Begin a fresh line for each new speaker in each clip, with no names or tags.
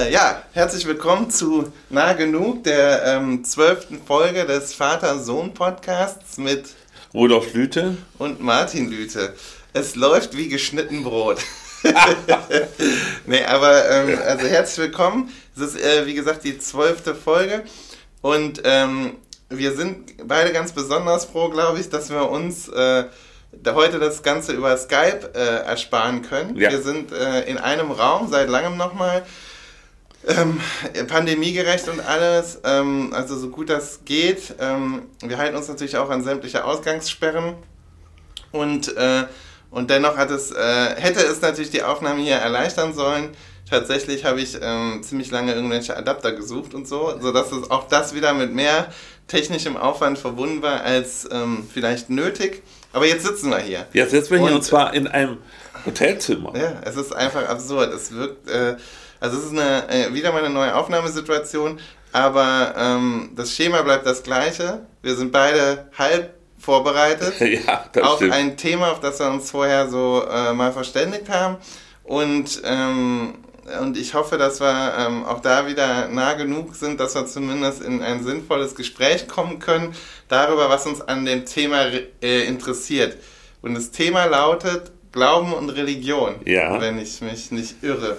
Äh, ja, herzlich willkommen zu Nah Genug, der ähm, zwölften Folge des Vater-Sohn-Podcasts mit
Rudolf Lüte
und Martin Lüte. Es läuft wie geschnitten Brot. nee, aber ähm, also herzlich willkommen. Es ist, äh, wie gesagt, die zwölfte Folge und ähm, wir sind beide ganz besonders froh, glaube ich, dass wir uns äh, heute das Ganze über Skype äh, ersparen können. Ja. Wir sind äh, in einem Raum seit langem nochmal. Ähm, pandemiegerecht und alles, ähm, also so gut das geht. Ähm, wir halten uns natürlich auch an sämtliche Ausgangssperren und, äh, und dennoch hat es, äh, hätte es natürlich die Aufnahme hier erleichtern sollen. Tatsächlich habe ich ähm, ziemlich lange irgendwelche Adapter gesucht und so, sodass es auch das wieder mit mehr technischem Aufwand verbunden war als ähm, vielleicht nötig. Aber jetzt sitzen wir hier.
Jetzt sitzen wir hier und zwar in einem Hotelzimmer.
Ja, es ist einfach absurd. Es wirkt, äh, also es ist eine, äh, wieder mal eine neue Aufnahmesituation, aber ähm, das Schema bleibt das gleiche. Wir sind beide halb vorbereitet
ja,
auf
stimmt.
ein Thema, auf das wir uns vorher so äh, mal verständigt haben. Und, ähm, und ich hoffe, dass wir ähm, auch da wieder nah genug sind, dass wir zumindest in ein sinnvolles Gespräch kommen können darüber, was uns an dem Thema äh, interessiert. Und das Thema lautet Glauben und Religion,
ja.
wenn ich mich nicht irre.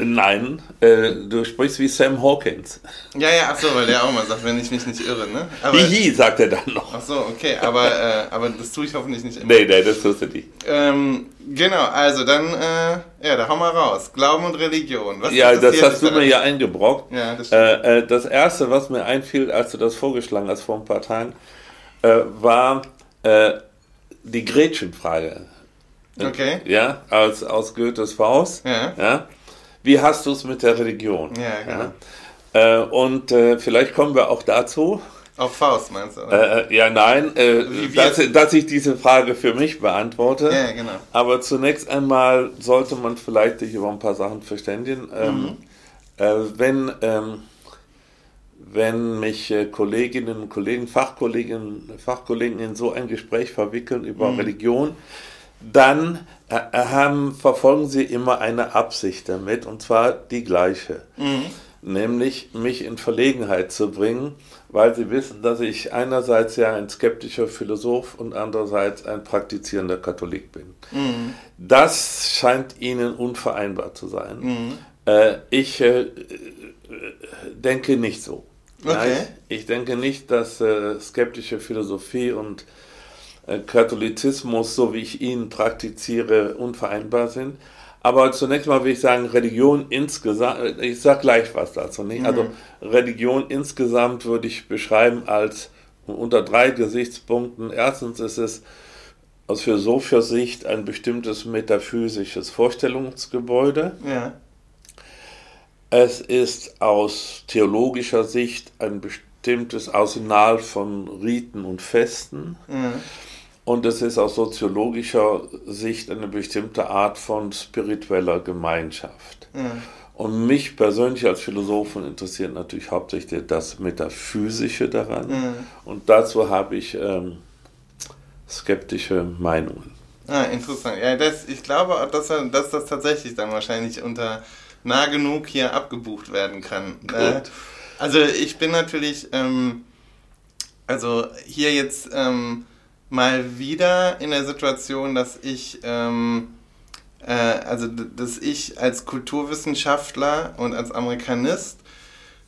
Nein, äh, du sprichst wie Sam Hawkins.
Ja, ja, ach so, weil der auch mal sagt, wenn ich mich nicht irre, ne?
Aber, Hihi, sagt er dann noch.
Ach so, okay, aber, äh, aber das tue ich hoffentlich nicht
immer. Nee, nee, das tust du nicht.
Ähm, genau, also dann, äh, ja, da hau mal raus. Glauben und Religion.
Was ja, das hast du mir ja eingebrockt.
Ja, das
stimmt. Äh, äh, das erste, was mir einfiel, als du das vorgeschlagen hast vor ein paar Tagen, äh, war die Gretchenfrage.
Okay.
Ja, aus, aus Goethes Faust.
Ja.
ja wie hast du es mit der Religion?
Ja, genau.
Ja? Äh, und äh, vielleicht kommen wir auch dazu.
Auf Faust meinst du?
Äh, ja, nein, äh, dass, dass, ich diese Frage für mich beantworte.
Ja, genau.
Aber zunächst einmal sollte man vielleicht sich über ein paar Sachen verständigen. Ähm, mhm. Äh, wenn, ähm, wenn mich äh, Kolleginnen und Kollegen, Fachkolleginnen, Fachkollegen in so ein Gespräch verwickeln über mhm. Religion, dann äh, haben, verfolgen sie immer eine Absicht damit, und zwar die gleiche.
Mhm.
Nämlich mich in Verlegenheit zu bringen, weil sie wissen, dass ich einerseits ja ein skeptischer Philosoph und andererseits ein praktizierender Katholik bin.
Mhm.
Das scheint ihnen unvereinbar zu sein.
Mhm.
Äh, ich äh, denke nicht so.
Okay. Nein,
ich denke nicht, dass äh, skeptische Philosophie und äh, Katholizismus, so wie ich ihn praktiziere, unvereinbar sind. Aber zunächst mal will ich sagen, Religion insgesamt, ich sage gleich was dazu. Nicht? Also
Mhm.
Religion insgesamt würde ich beschreiben als unter drei Gesichtspunkten. Erstens ist es aus philosophischer Sicht ein bestimmtes metaphysisches Vorstellungsgebäude.
Ja.
Es ist aus theologischer Sicht ein bestimmtes Arsenal von Riten und Festen.
Mhm.
Und es ist aus soziologischer Sicht eine bestimmte Art von spiritueller Gemeinschaft.
Ja.
Und mich persönlich als Philosophen interessiert natürlich hauptsächlich das Metaphysische daran.
Mhm.
Und dazu habe ich ähm, skeptische Meinungen.
Ah, interessant. Ja, das, ich glaube, dass, dass das tatsächlich dann wahrscheinlich unter nah genug hier abgebucht werden kann. Äh, also ich bin natürlich, ähm, also hier jetzt ähm, mal wieder in der Situation, dass ich, ähm, äh, also dass ich als Kulturwissenschaftler und als Amerikanist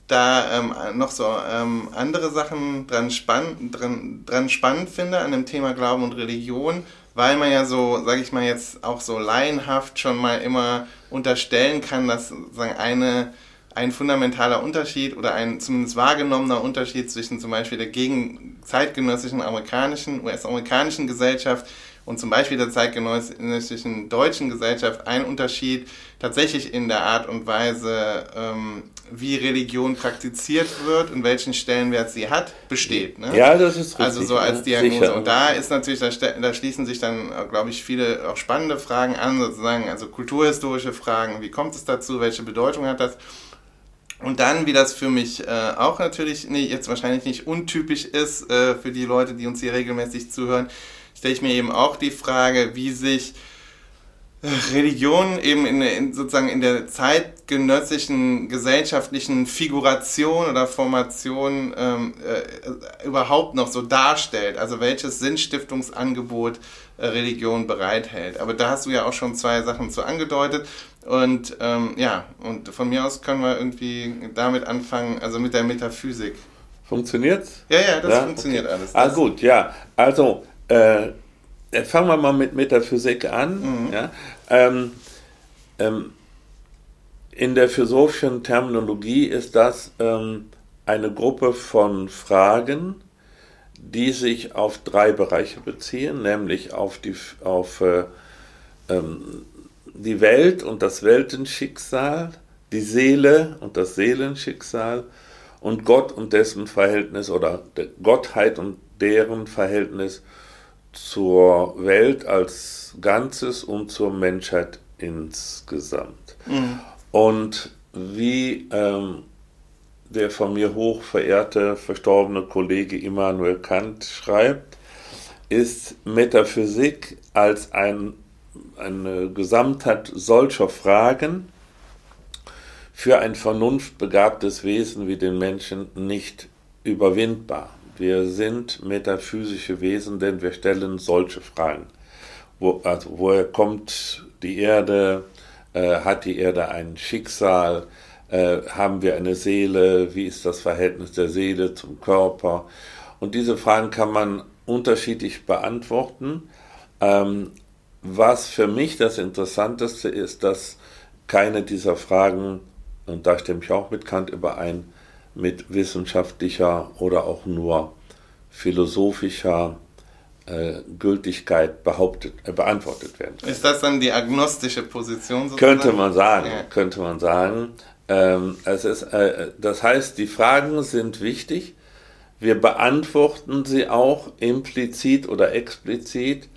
da ähm, noch so ähm, andere Sachen dran, spann dran, dran spannend finde an dem Thema Glauben und Religion, weil man ja so, sage ich mal jetzt auch so laienhaft schon mal immer unterstellen kann, dass sozusagen eine ein fundamentaler Unterschied oder ein zumindest wahrgenommener Unterschied zwischen zum Beispiel der gegen zeitgenössischen amerikanischen, US-amerikanischen Gesellschaft und zum Beispiel der zeitgenössischen deutschen Gesellschaft ein Unterschied tatsächlich in der Art und Weise, ähm, wie Religion praktiziert wird und welchen Stellenwert sie hat, besteht. Ne?
Ja, das ist richtig.
Also so als? Diagnose.
Sicher.
Und da ist natürlich, da, da schließen sich dann, glaube ich, viele auch spannende Fragen an, sozusagen, also kulturhistorische Fragen, wie kommt es dazu, welche Bedeutung hat das? Und dann, wie das für mich äh, auch natürlich nee, jetzt wahrscheinlich nicht untypisch ist äh, für die Leute, die uns hier regelmäßig zuhören, stelle ich mir eben auch die Frage, wie sich Religion eben in, in, sozusagen in der zeitgenössischen gesellschaftlichen Figuration oder Formation ähm, äh, überhaupt noch so darstellt. Also welches Sinnstiftungsangebot äh, Religion bereithält. Aber da hast du ja auch schon zwei Sachen zu angedeutet. Und ähm, ja, und von mir aus können wir irgendwie damit anfangen, also mit der Metaphysik.
Funktioniert's?
Ja, ja, das ja? funktioniert okay. alles.
Ah, gut, ja. Also, äh, fangen wir mal mit Metaphysik an. Mhm. Ja? Ähm, ähm, in der philosophischen Terminologie ist das ähm, eine Gruppe von Fragen, die sich auf drei Bereiche beziehen, nämlich auf die, auf, äh, ähm, die Welt und das Weltenschicksal, die Seele und das Seelenschicksal und Gott und dessen Verhältnis oder Gottheit und deren Verhältnis zur Welt als Ganzes und zur Menschheit insgesamt. Mhm. Und wie ähm, der von mir hoch verehrte verstorbene Kollege Immanuel Kant schreibt, ist Metaphysik als ein, eine Gesamtheit solcher Fragen für ein vernunftbegabtes Wesen wie den Menschen nicht überwindbar. Wir sind metaphysische Wesen, denn wir stellen solche Fragen. Wo, also, woher kommt die Erde? Äh, hat die Erde ein Schicksal? Äh, haben wir eine Seele? Wie ist das Verhältnis der Seele zum Körper? Und diese Fragen kann man unterschiedlich beantworten. Ähm, was für mich das Interessanteste ist, dass keine dieser Fragen, und da stimme ich auch mit Kant überein, mit wissenschaftlicher oder auch nur philosophischer äh, Gültigkeit behauptet, äh, beantwortet werden.
Ist das dann die agnostische Position?
Sozusagen? Könnte man sagen, ja. könnte man sagen. Ähm, es ist, äh, das heißt, die Fragen sind wichtig. Wir beantworten sie auch implizit oder explizit.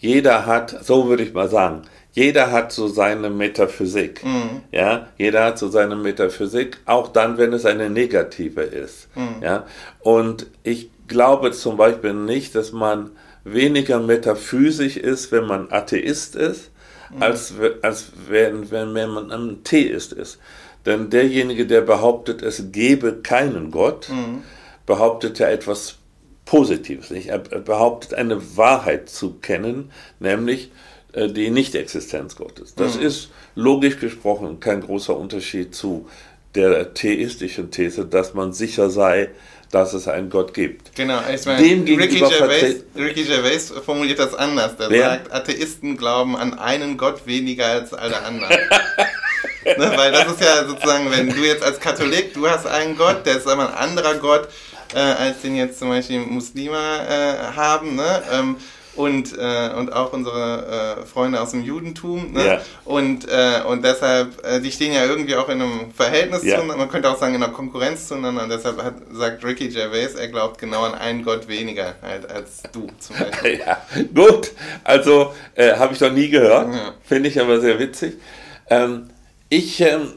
Jeder hat, so würde ich mal sagen, jeder hat so seine Metaphysik. Mhm. Ja, jeder hat so seine Metaphysik, auch dann, wenn es eine negative ist. Mhm. Ja, und ich glaube zum Beispiel nicht, dass man weniger metaphysisch ist, wenn man Atheist ist, mhm. als, als wenn, wenn, wenn man ein Theist ist. Denn derjenige, der behauptet, es gebe keinen Gott, mhm. behauptet ja etwas Positives. Nicht? Er behauptet eine Wahrheit zu kennen, nämlich äh, die Nichtexistenz Gottes. Das mhm. ist logisch gesprochen kein großer Unterschied zu der theistischen These, dass man sicher sei, dass es einen Gott gibt.
Genau, ich meine, Dem Ricky, Gervais, Ricky Gervais formuliert das anders. Der Wer? sagt, Atheisten glauben an einen Gott weniger als alle anderen. ne, weil das ist ja sozusagen, wenn du jetzt als Katholik, du hast einen Gott, der ist aber ein anderer Gott, äh, als den jetzt zum Beispiel Muslime äh, haben. Ne? Ähm, und, äh, und auch unsere äh, Freunde aus dem Judentum. Ne? Ja. Und, äh, und deshalb, äh, die stehen ja irgendwie auch in einem Verhältnis ja. zueinander, man könnte auch sagen in einer Konkurrenz zueinander. Und deshalb hat, sagt Ricky Gervais, er glaubt genau an einen Gott weniger halt, als du zum Beispiel.
Ja, gut. Also äh, habe ich noch nie gehört. Ja. Finde ich aber sehr witzig. Ähm, ich, ähm,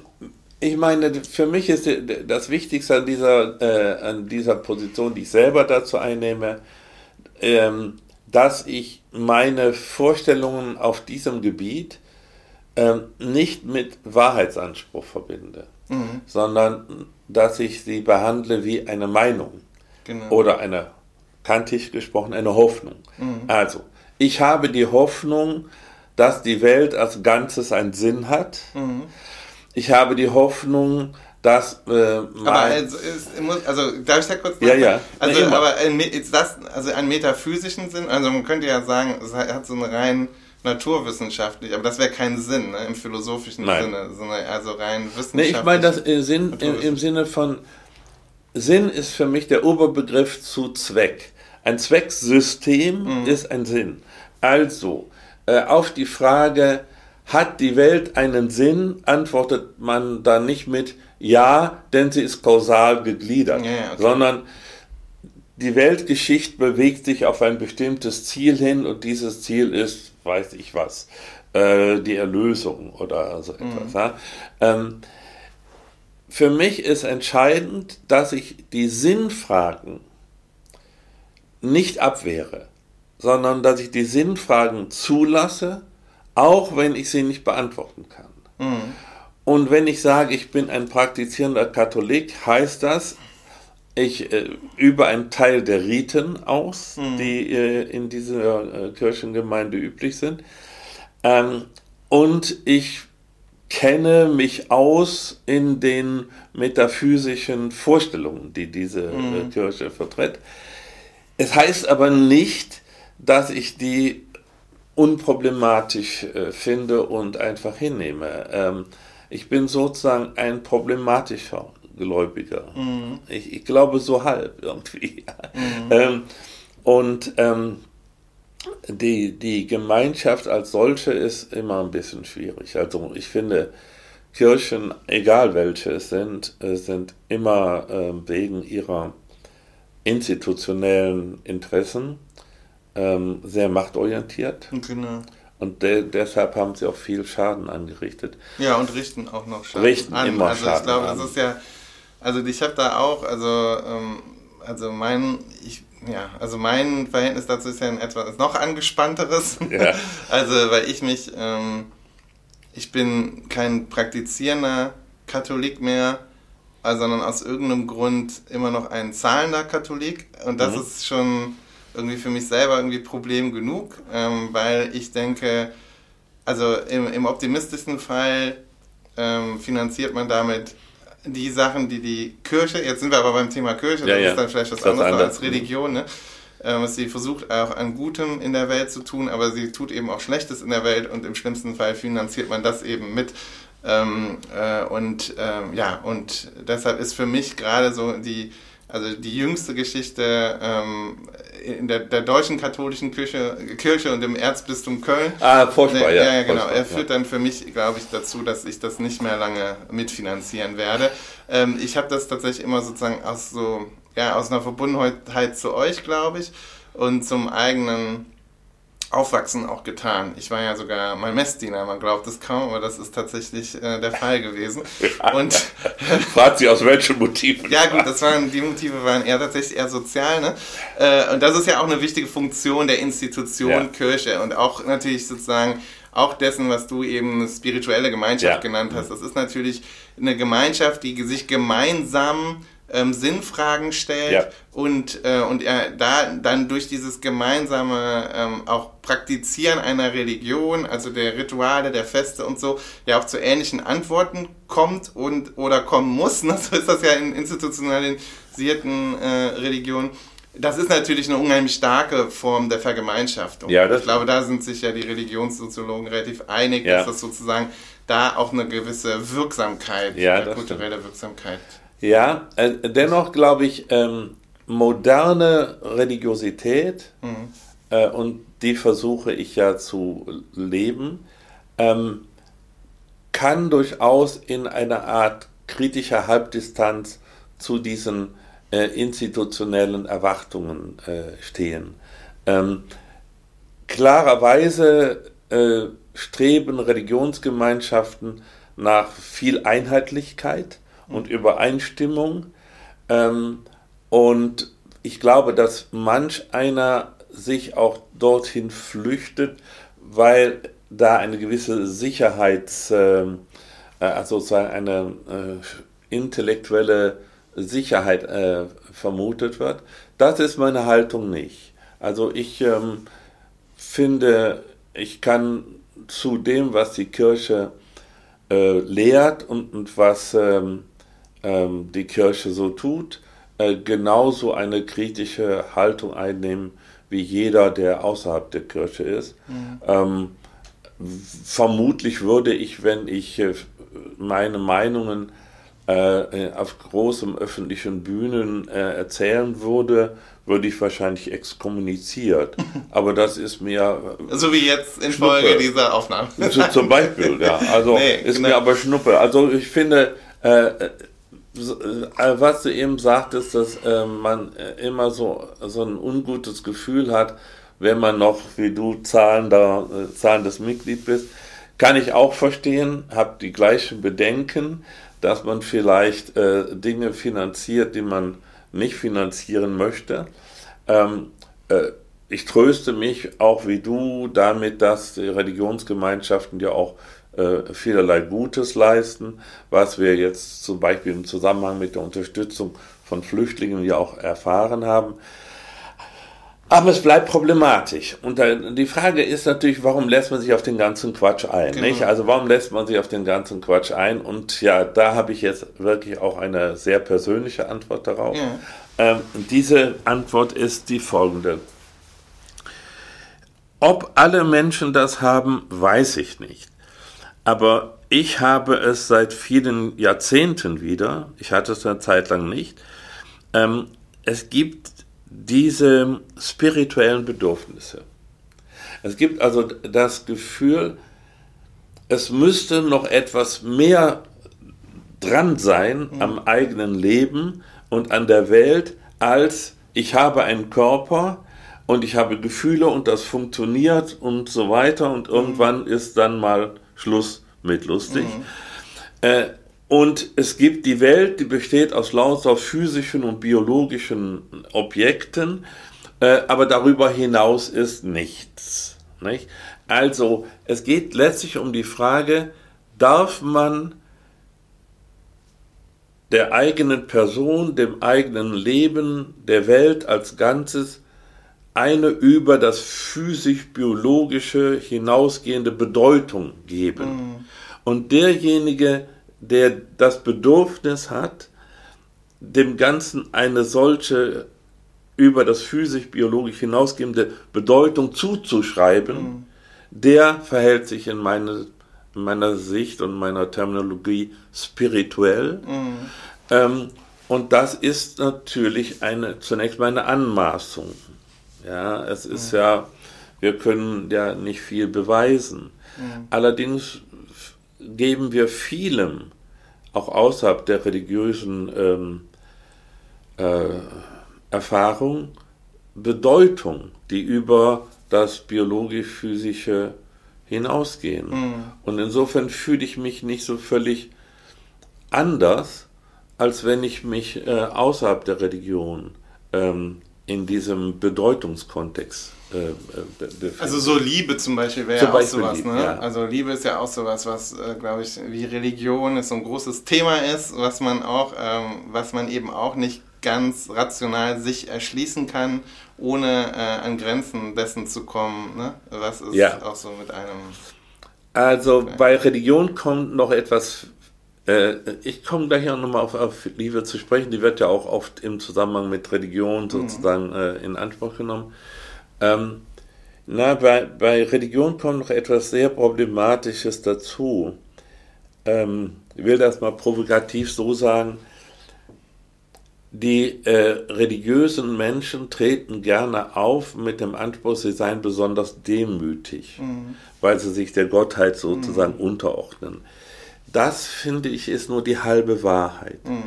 ich meine, für mich ist das Wichtigste an dieser, äh, an dieser Position, die ich selber dazu einnehme, ähm, dass ich meine Vorstellungen auf diesem Gebiet ähm, nicht mit Wahrheitsanspruch verbinde, mhm. sondern dass ich sie behandle wie eine Meinung genau. oder eine, kantig gesprochen, eine Hoffnung. Mhm. Also, ich habe die Hoffnung, dass die Welt als Ganzes einen Sinn hat. Mhm. Ich habe die Hoffnung, dass äh,
aber also, muss, also darf ich da kurz
ja ja.
Also nee, aber ist das also einen metaphysischen Sinn also man könnte ja sagen es hat so einen rein naturwissenschaftlich aber das wäre kein Sinn ne, im philosophischen Nein. Sinne sondern also rein wissenschaftlich
nee, ich meine das Sinn im, im Sinne von Sinn ist für mich der Oberbegriff zu Zweck. Ein Zwecksystem mhm. ist ein Sinn. Also äh, auf die Frage hat die Welt einen Sinn, antwortet man da nicht mit Ja, denn sie ist kausal gegliedert, ja, okay. sondern die Weltgeschichte bewegt sich auf ein bestimmtes Ziel hin und dieses Ziel ist, weiß ich was, äh, die Erlösung oder so etwas. Mhm. Ja? Ähm, für mich ist entscheidend, dass ich die Sinnfragen nicht abwehre, sondern dass ich die Sinnfragen zulasse auch wenn ich sie nicht beantworten kann. Mhm. Und wenn ich sage, ich bin ein praktizierender Katholik, heißt das, ich äh, übe einen Teil der Riten aus, mhm. die äh, in dieser äh, Kirchengemeinde üblich sind. Ähm, und ich kenne mich aus in den metaphysischen Vorstellungen, die diese äh, mhm. Kirche vertritt. Es heißt aber nicht, dass ich die unproblematisch äh, finde und einfach hinnehme. Ähm, ich bin sozusagen ein problematischer Gläubiger. Mhm. Ich, ich, glaube so halb irgendwie. Mhm. Ähm, und ähm, die, die Gemeinschaft als solche ist immer ein bisschen schwierig. Also ich finde, Kirchen, egal welche es sind, äh, sind immer äh, wegen ihrer institutionellen Interessen ähm, sehr machtorientiert. Genau. Und de deshalb haben sie auch viel Schaden angerichtet.
Ja, und richten auch noch Schaden richten an. Immer also Schaden ich glaube, an. das ist ja, also ich habe da auch, also, ähm, also mein, ich, ja, also mein Verhältnis dazu ist ja ein etwas noch angespannteres. Ja. also, weil ich mich, ähm, ich bin kein praktizierender Katholik mehr, sondern aus irgendeinem Grund immer noch ein zahlender Katholik. Und das mhm. ist schon irgendwie für mich selber irgendwie Problem genug, ähm, weil ich denke, also im, im optimistischsten Fall ähm, finanziert man damit die Sachen, die die Kirche, jetzt sind wir aber beim Thema Kirche, ja, das ja. ist dann vielleicht was anderes anders. als Religion, ne? ähm, sie versucht auch an Gutem in der Welt zu tun, aber sie tut eben auch Schlechtes in der Welt und im schlimmsten Fall finanziert man das eben mit. Ähm, äh, und ähm, ja, und deshalb ist für mich gerade so die also die jüngste Geschichte ähm, in der, der, deutschen katholischen Kirche, Kirche und im Erzbistum Köln. Ah, furchtbar, ja. Ja, genau. er führt ja. dann für mich, glaube ich, dazu, dass ich das nicht mehr lange mitfinanzieren werde. Ähm, ich habe das tatsächlich immer sozusagen aus so, ja, aus einer Verbundenheit zu euch, glaube ich, und zum eigenen Aufwachsen auch getan. Ich war ja sogar mal Messdiener, man glaubt es kaum, aber das ist tatsächlich äh, der Fall gewesen. Und
fragt sie aus welchen Motiven?
Ja gut, das waren die Motive waren eher tatsächlich eher sozial, ne? Äh, und das ist ja auch eine wichtige Funktion der Institution ja. Kirche und auch natürlich sozusagen auch dessen, was du eben spirituelle Gemeinschaft ja. genannt hast. Das ist natürlich eine Gemeinschaft, die sich gemeinsam ähm, Sinnfragen stellt ja. und, äh, und er da dann durch dieses gemeinsame ähm, auch Praktizieren einer Religion, also der Rituale, der Feste und so, ja auch zu ähnlichen Antworten kommt und oder kommen muss. Ne? So ist das ja in institutionalisierten äh, Religionen. Das ist natürlich eine unheimlich starke Form der Vergemeinschaftung. Ja, das ich glaube, da sind sich ja die Religionssoziologen relativ einig, ja. dass das sozusagen da auch eine gewisse Wirksamkeit, ja, eine kulturelle stimmt. Wirksamkeit
ja, äh, dennoch glaube ich, ähm, moderne Religiosität, mhm. äh, und die versuche ich ja zu leben, ähm, kann durchaus in einer Art kritischer Halbdistanz zu diesen äh, institutionellen Erwartungen äh, stehen. Ähm, klarerweise äh, streben Religionsgemeinschaften nach viel Einheitlichkeit und Übereinstimmung. Ähm, und ich glaube, dass manch einer sich auch dorthin flüchtet, weil da eine gewisse Sicherheits, ähm, äh, also sozusagen eine äh, intellektuelle Sicherheit äh, vermutet wird. Das ist meine Haltung nicht. Also ich ähm, finde, ich kann zu dem, was die Kirche äh, lehrt und, und was ähm, ähm, die Kirche so tut, äh, genauso eine kritische Haltung einnehmen wie jeder, der außerhalb der Kirche ist. Mhm. Ähm, vermutlich würde ich, wenn ich äh, meine Meinungen äh, auf großen öffentlichen Bühnen äh, erzählen würde, würde ich wahrscheinlich exkommuniziert. Aber das ist mir.
So wie jetzt in Schnuppe. Folge dieser Aufnahme.
Zum Beispiel, ja. Also nee, ist genau. mir aber Schnuppe. Also ich finde, äh, äh, was du eben sagtest, dass äh, man äh, immer so, so ein ungutes Gefühl hat, wenn man noch, wie du, zahlender, äh, zahlendes Mitglied bist, kann ich auch verstehen, habe die gleichen Bedenken, dass man vielleicht äh, Dinge finanziert, die man nicht finanzieren möchte. Ähm, äh, ich tröste mich auch wie du damit, dass die Religionsgemeinschaften ja auch äh, vielerlei Gutes leisten, was wir jetzt zum Beispiel im Zusammenhang mit der Unterstützung von Flüchtlingen ja auch erfahren haben. Aber es bleibt problematisch. Und die Frage ist natürlich, warum lässt man sich auf den ganzen Quatsch ein? Genau. Nicht? Also warum lässt man sich auf den ganzen Quatsch ein? Und ja, da habe ich jetzt wirklich auch eine sehr persönliche Antwort darauf. Ja. Ähm, diese Antwort ist die folgende. Ob alle Menschen das haben, weiß ich nicht. Aber ich habe es seit vielen Jahrzehnten wieder, ich hatte es eine Zeit lang nicht, ähm, es gibt diese spirituellen Bedürfnisse. Es gibt also das Gefühl, es müsste noch etwas mehr dran sein mhm. am eigenen Leben und an der Welt, als ich habe einen Körper und ich habe Gefühle und das funktioniert und so weiter und mhm. irgendwann ist dann mal Schluss mit lustig. Mhm. Äh, und es gibt die Welt, die besteht aus lauter physischen und biologischen Objekten, äh, aber darüber hinaus ist nichts. Nicht? Also es geht letztlich um die Frage, darf man der eigenen Person, dem eigenen Leben, der Welt als Ganzes eine über das physisch-biologische hinausgehende Bedeutung geben. Mhm. Und derjenige, der das Bedürfnis hat, dem Ganzen eine solche über das physisch-biologisch hinausgehende Bedeutung zuzuschreiben, mhm. der verhält sich in, meine, in, meiner Sicht und meiner Terminologie spirituell. Mhm. Ähm, und das ist natürlich eine, zunächst mal eine Anmaßung. Ja, es ist mhm. ja, wir können ja nicht viel beweisen. Mhm. Allerdings geben wir vielem, auch außerhalb der religiösen ähm, äh, Erfahrung, Bedeutung, die über das biologisch-physische hinausgehen. Mhm. Und insofern fühle ich mich nicht so völlig anders, als wenn ich mich äh, außerhalb der Religion ähm, in diesem Bedeutungskontext äh,
äh Also so Liebe zum Beispiel wäre ja auch sowas. Liebe, ne? Ja. Also Liebe ist ja auch sowas, was, äh, glaube ich, wie Religion ist so ein großes Thema ist, was man auch, ähm, was man eben auch nicht ganz rational sich erschließen kann, ohne äh, an Grenzen dessen zu kommen. Ne? Was ist ja. auch so mit einem...
Also bei Religion kommt noch etwas äh, ich komme gleich auch nochmal auf, auf, Liebe zu sprechen. Die wird ja auch oft im Zusammenhang mit Religion sozusagen mhm. äh, in Anspruch genommen. Ähm, na, bei, bei Religion kommt noch etwas sehr Problematisches dazu. Ähm, ich will das mal provokativ so sagen. Die äh, religiösen Menschen treten gerne auf mit dem Anspruch, sie seien besonders demütig, mhm. weil sie sich der Gottheit sozusagen mhm. unterordnen. Das finde ich ist nur die halbe Wahrheit. Mhm.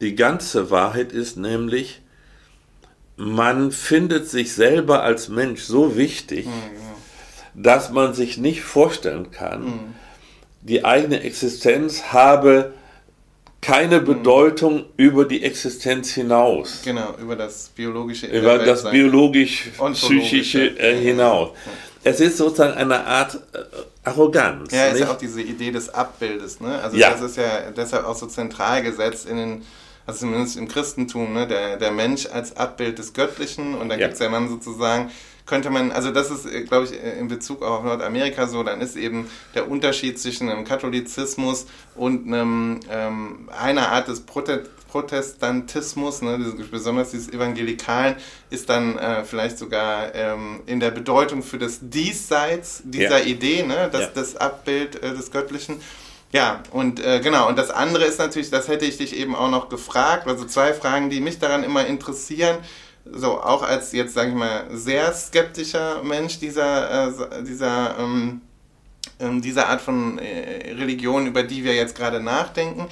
Die ganze Wahrheit ist nämlich, man findet sich selber als Mensch so wichtig, mhm. dass man sich nicht vorstellen kann, mhm. die eigene Existenz habe keine mhm. Bedeutung über die Existenz hinaus.
Genau, über das biologische
Über das biologisch-psychische äh, hinaus. Es ist sozusagen eine Art äh, Arroganz.
Ja, ist ja auch diese Idee des Abbildes. Ne? Also ja. das ist ja deshalb auch so zentral gesetzt in den, also zumindest im Christentum, ne? der, der Mensch als Abbild des Göttlichen und dann ja. gibt es ja dann sozusagen könnte man, also das ist, äh, glaube ich, äh, in Bezug auf Nordamerika so, dann ist eben der Unterschied zwischen einem Katholizismus und einem, ähm, einer Art des Prote Protestantismus, ne, besonders dieses Evangelikalen, ist dann äh, vielleicht sogar ähm, in der Bedeutung für das Diesseits dieser ja. Idee, ne, das, ja. das Abbild äh, des Göttlichen. Ja, und äh, genau, und das andere ist natürlich, das hätte ich dich eben auch noch gefragt, also zwei Fragen, die mich daran immer interessieren so auch als jetzt, sage ich mal, sehr skeptischer Mensch dieser, äh, dieser, ähm, ähm, dieser Art von äh, Religion, über die wir jetzt gerade nachdenken,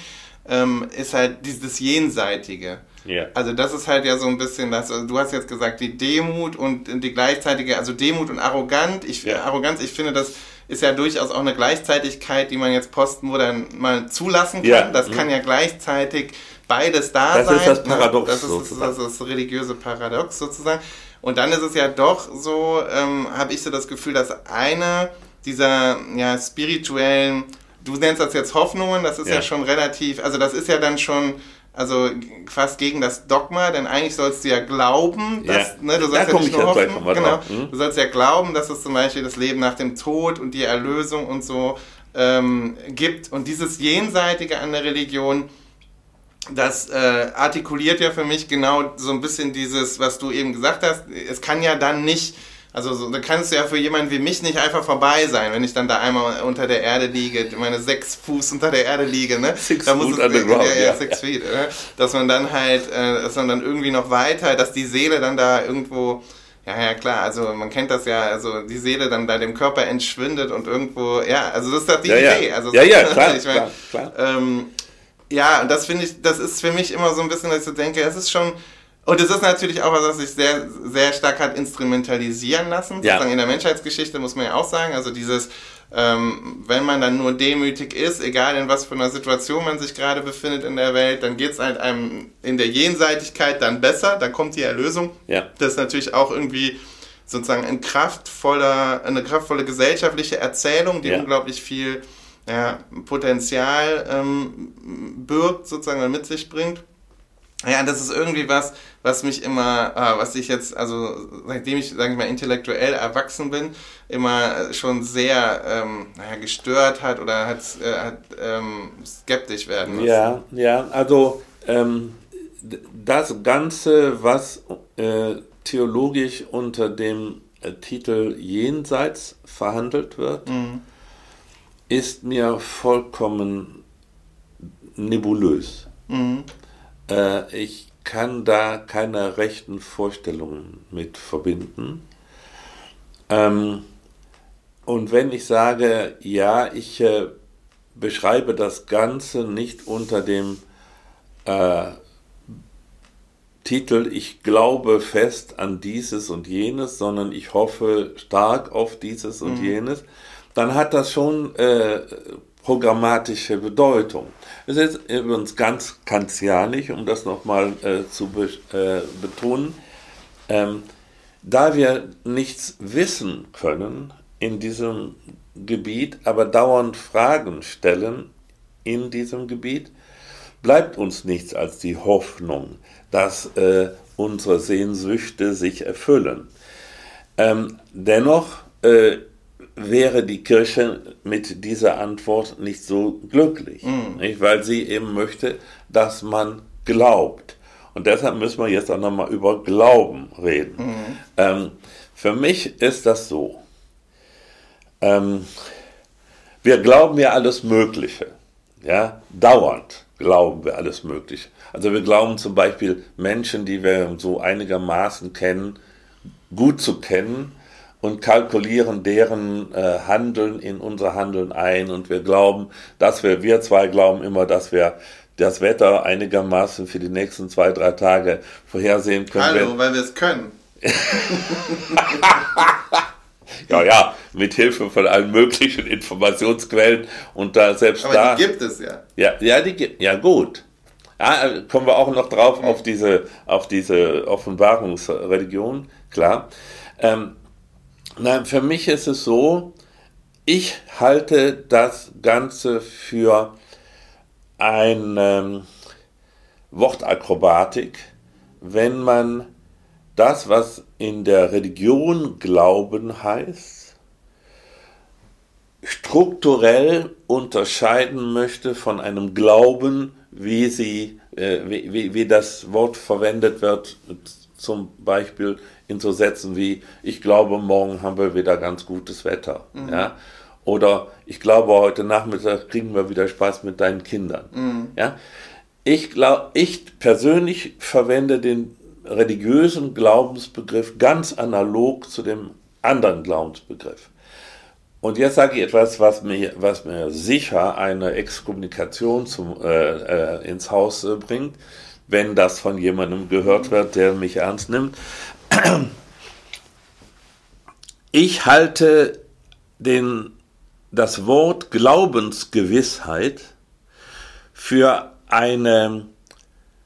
ähm, ist halt dieses Jenseitige. Yeah. Also das ist halt ja so ein bisschen das, also du hast jetzt gesagt, die Demut und die gleichzeitige, also Demut und Arrogant, ich, yeah. Arroganz, ich finde, das ist ja durchaus auch eine Gleichzeitigkeit, die man jetzt dann mal zulassen kann. Yeah. Das mhm. kann ja gleichzeitig beides da
das
sein.
Das ist das Paradox.
Das ist das, das, das religiöse Paradox sozusagen. Und dann ist es ja doch so, ähm, habe ich so das Gefühl, dass eine dieser ja, spirituellen, du nennst das jetzt Hoffnungen, das ist ja. ja schon relativ, also das ist ja dann schon also fast gegen das Dogma, denn eigentlich sollst du ja glauben, dass, ja. ne, du sollst da ja nicht nur hoffen, genau, hm? du sollst ja glauben, dass es zum Beispiel das Leben nach dem Tod und die Erlösung und so ähm, gibt und dieses Jenseitige an der Religion, das äh, artikuliert ja für mich genau so ein bisschen dieses, was du eben gesagt hast, es kann ja dann nicht also so, da kannst du ja für jemanden wie mich nicht einfach vorbei sein, wenn ich dann da einmal unter der Erde liege, meine sechs Fuß unter der Erde liege, ne? Six da muss es, underground, ja, ja, six feet, ne? Dass man dann halt, äh, dass man dann irgendwie noch weiter, dass die Seele dann da irgendwo, ja, ja, klar, also man kennt das ja, also die Seele dann bei dem Körper entschwindet und irgendwo, ja, also das ist doch die ja, Idee.
Ja.
Also
ja, ja, klar, ich mein, klar, klar.
Ähm, ja, und das finde ich, das ist für mich immer so ein bisschen, dass ich so denke, es ist schon und es ist natürlich auch was, was sich sehr, sehr stark hat instrumentalisieren lassen. Ja. Sozusagen in der Menschheitsgeschichte muss man ja auch sagen. Also dieses, ähm, wenn man dann nur demütig ist, egal in was für einer Situation man sich gerade befindet in der Welt, dann geht es halt einem in der Jenseitigkeit dann besser, dann kommt die Erlösung. Ja. Das ist natürlich auch irgendwie sozusagen ein kraftvoller, eine kraftvolle gesellschaftliche Erzählung, die ja. unglaublich viel ja, Potenzial ähm, birgt, sozusagen mit sich bringt. Ja, das ist irgendwie was, was mich immer, äh, was ich jetzt, also seitdem ich, sage ich mal, intellektuell erwachsen bin, immer schon sehr ähm, naja, gestört hat oder hat, äh, hat ähm, skeptisch werden
lassen. Ja, ja, also ähm, das Ganze, was äh, theologisch unter dem äh, Titel Jenseits verhandelt wird, mhm. Ist mir vollkommen nebulös. Mhm. Äh, ich kann da keine rechten Vorstellungen mit verbinden. Ähm, und wenn ich sage, ja, ich äh, beschreibe das Ganze nicht unter dem äh, Titel Ich glaube fest an dieses und jenes, sondern ich hoffe stark auf dieses und mhm. jenes, dann hat das schon äh, programmatische Bedeutung. Es ist übrigens ganz kantianisch, um das nochmal äh, zu be äh, betonen. Ähm, da wir nichts wissen können in diesem Gebiet, aber dauernd Fragen stellen in diesem Gebiet, bleibt uns nichts als die Hoffnung, dass äh, unsere Sehnsüchte sich erfüllen. Ähm, dennoch äh, wäre die Kirche mit dieser Antwort nicht so glücklich, mhm. nicht? weil sie eben möchte, dass man glaubt. Und deshalb müssen wir jetzt auch nochmal über Glauben reden. Mhm. Ähm, für mich ist das so. Ähm, wir glauben ja alles Mögliche. Ja, dauernd glauben wir alles Mögliche. Also wir glauben zum Beispiel Menschen, die wir so einigermaßen kennen, gut zu kennen, und kalkulieren deren äh, Handeln in unser Handeln ein und wir glauben, dass wir, wir zwei glauben immer, dass wir das Wetter einigermaßen für die nächsten zwei, drei Tage vorhersehen können.
Hallo, weil wir es können.
ja, ja, mit Hilfe von allen möglichen Informationsquellen und da selbst
Aber
da.
die gibt es ja.
Ja, ja, die gibt, ja gut. Ja, kommen wir auch noch drauf auf diese, auf diese Offenbarungsreligion, klar. Ähm, Nein, für mich ist es so, ich halte das Ganze für eine ähm, Wortakrobatik, wenn man das, was in der Religion Glauben heißt, strukturell unterscheiden möchte von einem Glauben, wie, sie, äh, wie, wie, wie das Wort verwendet wird, zum Beispiel so Sätzen wie, ich glaube, morgen haben wir wieder ganz gutes Wetter. Mhm. Ja? Oder ich glaube, heute Nachmittag kriegen wir wieder Spaß mit deinen Kindern. Mhm. Ja? Ich, glaub, ich persönlich verwende den religiösen Glaubensbegriff ganz analog zu dem anderen Glaubensbegriff. Und jetzt sage ich etwas, was mir, was mir sicher eine Exkommunikation zum, äh, äh, ins Haus äh, bringt, wenn das von jemandem gehört wird, der mich ernst nimmt. Ich halte den, das Wort Glaubensgewissheit für eine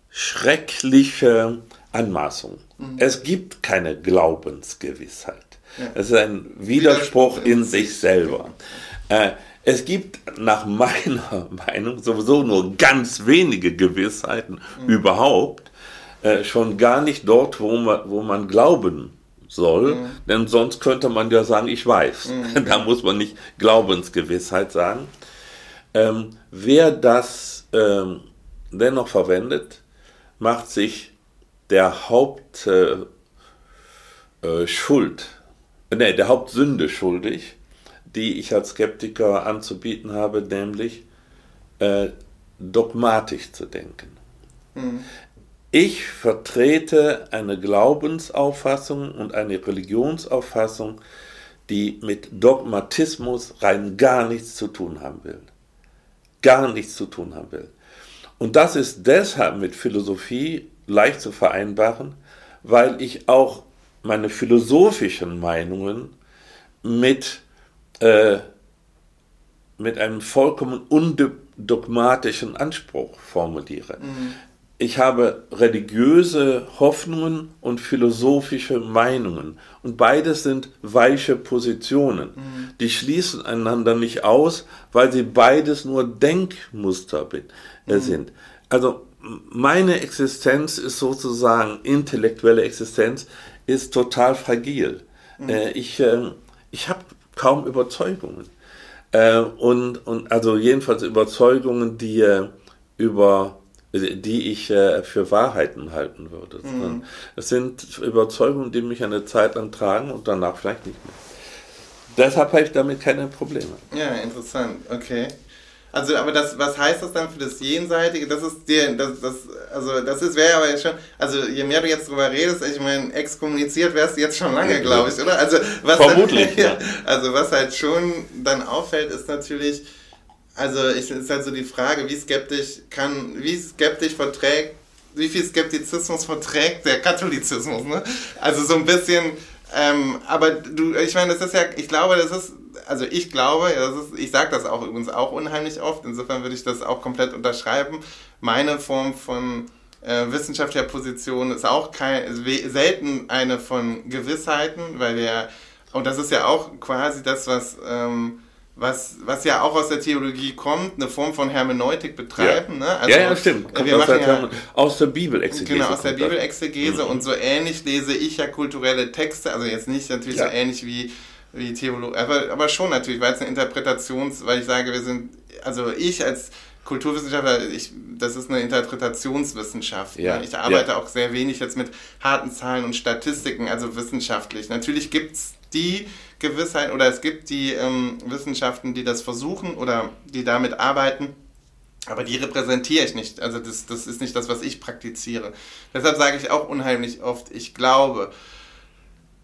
schreckliche Anmaßung. Mhm. Es gibt keine Glaubensgewissheit. Ja. Es ist ein Widerspruch, in sich selber. Äh, es gibt nach meiner Meinung sowieso nur ganz wenige Gewissheiten mhm. überhaupt, äh, schon gar nicht dort, wo man, wo man glauben soll, mhm. denn sonst könnte man ja sagen, ich weiß. Mhm. da muss man nicht Glaubensgewissheit sagen. Ähm, wer das ähm, dennoch verwendet, macht sich der Hauptschuld, äh, äh, nee, der Hauptsünde schuldig, die ich als Skeptiker anzubieten habe, nämlich äh, dogmatisch zu denken. Mhm. Ich vertrete eine Glaubensauffassung und eine Religionsauffassung, die mit Dogmatismus rein gar nichts zu tun haben will. Gar nichts zu tun haben will. Und das ist deshalb mit Philosophie leicht zu vereinbaren, weil ich auch meine philosophischen Meinungen mit, äh, mit einem vollkommen undogmatischen Anspruch formuliere. Mhm ich habe religiöse Hoffnungen und philosophische Meinungen. Und beides sind weiche Positionen. Mhm. Die schließen einander nicht aus, weil sie beides nur Denkmuster mhm. sind. Also meine Existenz ist sozusagen, intellektuelle Existenz, ist total fragil. Mhm. Äh, ich äh, ich habe kaum Überzeugungen. Äh, und, und also jedenfalls Überzeugungen, die äh, über die ich äh, für Wahrheiten halten würde. Mhm. Es sind Überzeugungen, die mich eine Zeit lang tragen und danach vielleicht nicht mehr. Deshalb habe ich damit keine Probleme.
Ja, interessant. Okay. Also, aber das, was heißt das dann für das Jenseitige? Das ist dir, das, das, also das ist wäre aber jetzt schon, also je mehr du jetzt drüber redest, ich meine, exkommuniziert wärst du jetzt schon lange, glaube ich, oder? Also was
Vermutlich. Dann, ja,
also was halt schon dann auffällt, ist natürlich, also es ist halt so die Frage, wie skeptisch kann, wie skeptisch verträgt, wie viel Skeptizismus verträgt der Katholizismus, ne? Also so ein bisschen, ähm, aber du, ich meine, das ist ja, ich glaube, das ist, also ich glaube, das ist, ich sage das auch übrigens auch unheimlich oft, insofern würde ich das auch komplett unterschreiben. Meine Form von äh, wissenschaftlicher Position ist auch kein, selten eine von Gewissheiten, weil wir, und das ist ja auch quasi das, was ähm, was, was ja auch aus der Theologie kommt, eine Form von Hermeneutik betreiben.
Ja,
ne?
also, ja, ja, stimmt.
Kommt wir aus,
machen der, ja, aus der Bibelexegese.
Genau, aus der Bibelexegese. Mhm. Und so ähnlich lese ich ja kulturelle Texte, also jetzt nicht natürlich ja. so ähnlich wie, wie Theologie, aber, aber schon natürlich, weil es eine Interpretations-, weil ich sage, wir sind, also ich als Kulturwissenschaftler, ich, das ist eine Interpretationswissenschaft. Ja, ne? Ich arbeite ja. auch sehr wenig jetzt mit harten Zahlen und Statistiken, also wissenschaftlich. Natürlich gibt's die Gewissheit oder es gibt die ähm, Wissenschaften, die das versuchen oder die damit arbeiten. Aber die repräsentiere ich nicht. Also das, das ist nicht das, was ich praktiziere. Deshalb sage ich auch unheimlich oft, ich glaube.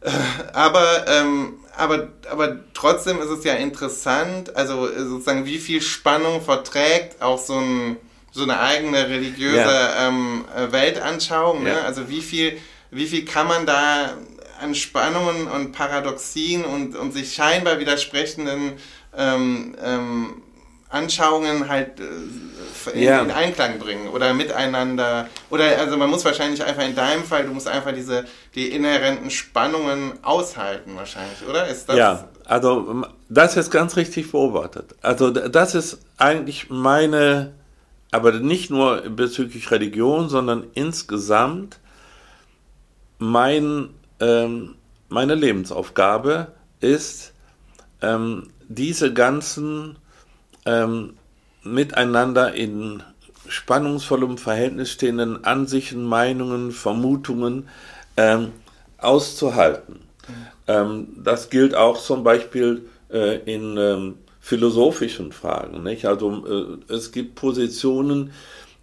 Äh, aber, ähm, aber, aber trotzdem ist es ja interessant, also sozusagen, wie viel Spannung verträgt auch so, ein, so eine eigene religiöse ja. ähm, Weltanschauung. Ne? Ja. Also wie viel, wie viel kann man da an Spannungen und Paradoxien und, und sich scheinbar widersprechenden ähm, ähm, Anschauungen halt äh, in, ja. in, Einklang bringen oder miteinander. Oder also man muss wahrscheinlich einfach in deinem Fall, du musst einfach diese die inhärenten Spannungen aushalten wahrscheinlich, oder?
Ist das ja, also das ist ganz richtig beobachtet. Also das ist eigentlich meine, aber nicht nur bezüglich Religion, sondern insgesamt mein ähm, meine Lebensaufgabe ist, ähm, diese ganzen ähm, miteinander in spannungsvollem Verhältnis stehenden Ansichten, Meinungen, Vermutungen ähm, auszuhalten. Mhm. das gilt auch zum Beispiel äh, in ähm, philosophischen Fragen. Nicht? Also äh, es gibt Positionen,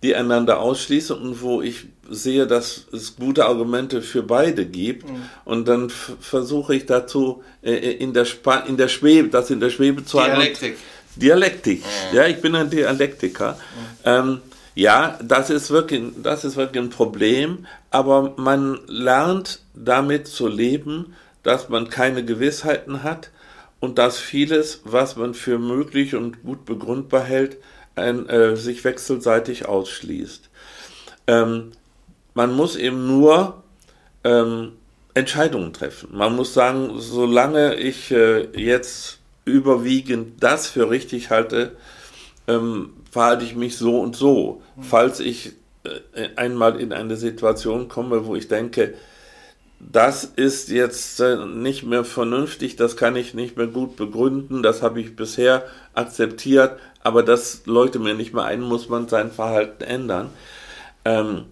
die einander ausschließen und wo ich sehe, dass es gute Argumente für beide gibt mhm. und dann versuche ich dazu äh, in der Spa in der Schwebe, das in der Schwebe zu
halten. Dialektik.
Dialektik. Mhm. Ja, ich bin ein Dialektiker. Mhm. Ähm, ja, das ist wirklich, das ist wirklich ein Problem, aber man lernt damit zu leben, dass man keine Gewissheiten hat und dass vieles, was man für möglich und gut begründbar hält, ein, äh, sich wechselseitig ausschließt. Ähm, man muss eben nur ähm, Entscheidungen treffen. Man muss sagen, solange ich äh, jetzt überwiegend das für richtig halte, ähm, verhalte ich mich so und so. Mhm. Falls ich äh, einmal in eine Situation komme, wo ich denke, das ist jetzt äh, nicht mehr vernünftig, das kann ich nicht mehr gut begründen, das habe ich bisher akzeptiert, aber das läutet mir nicht mehr ein, muss man sein Verhalten ändern. Ähm,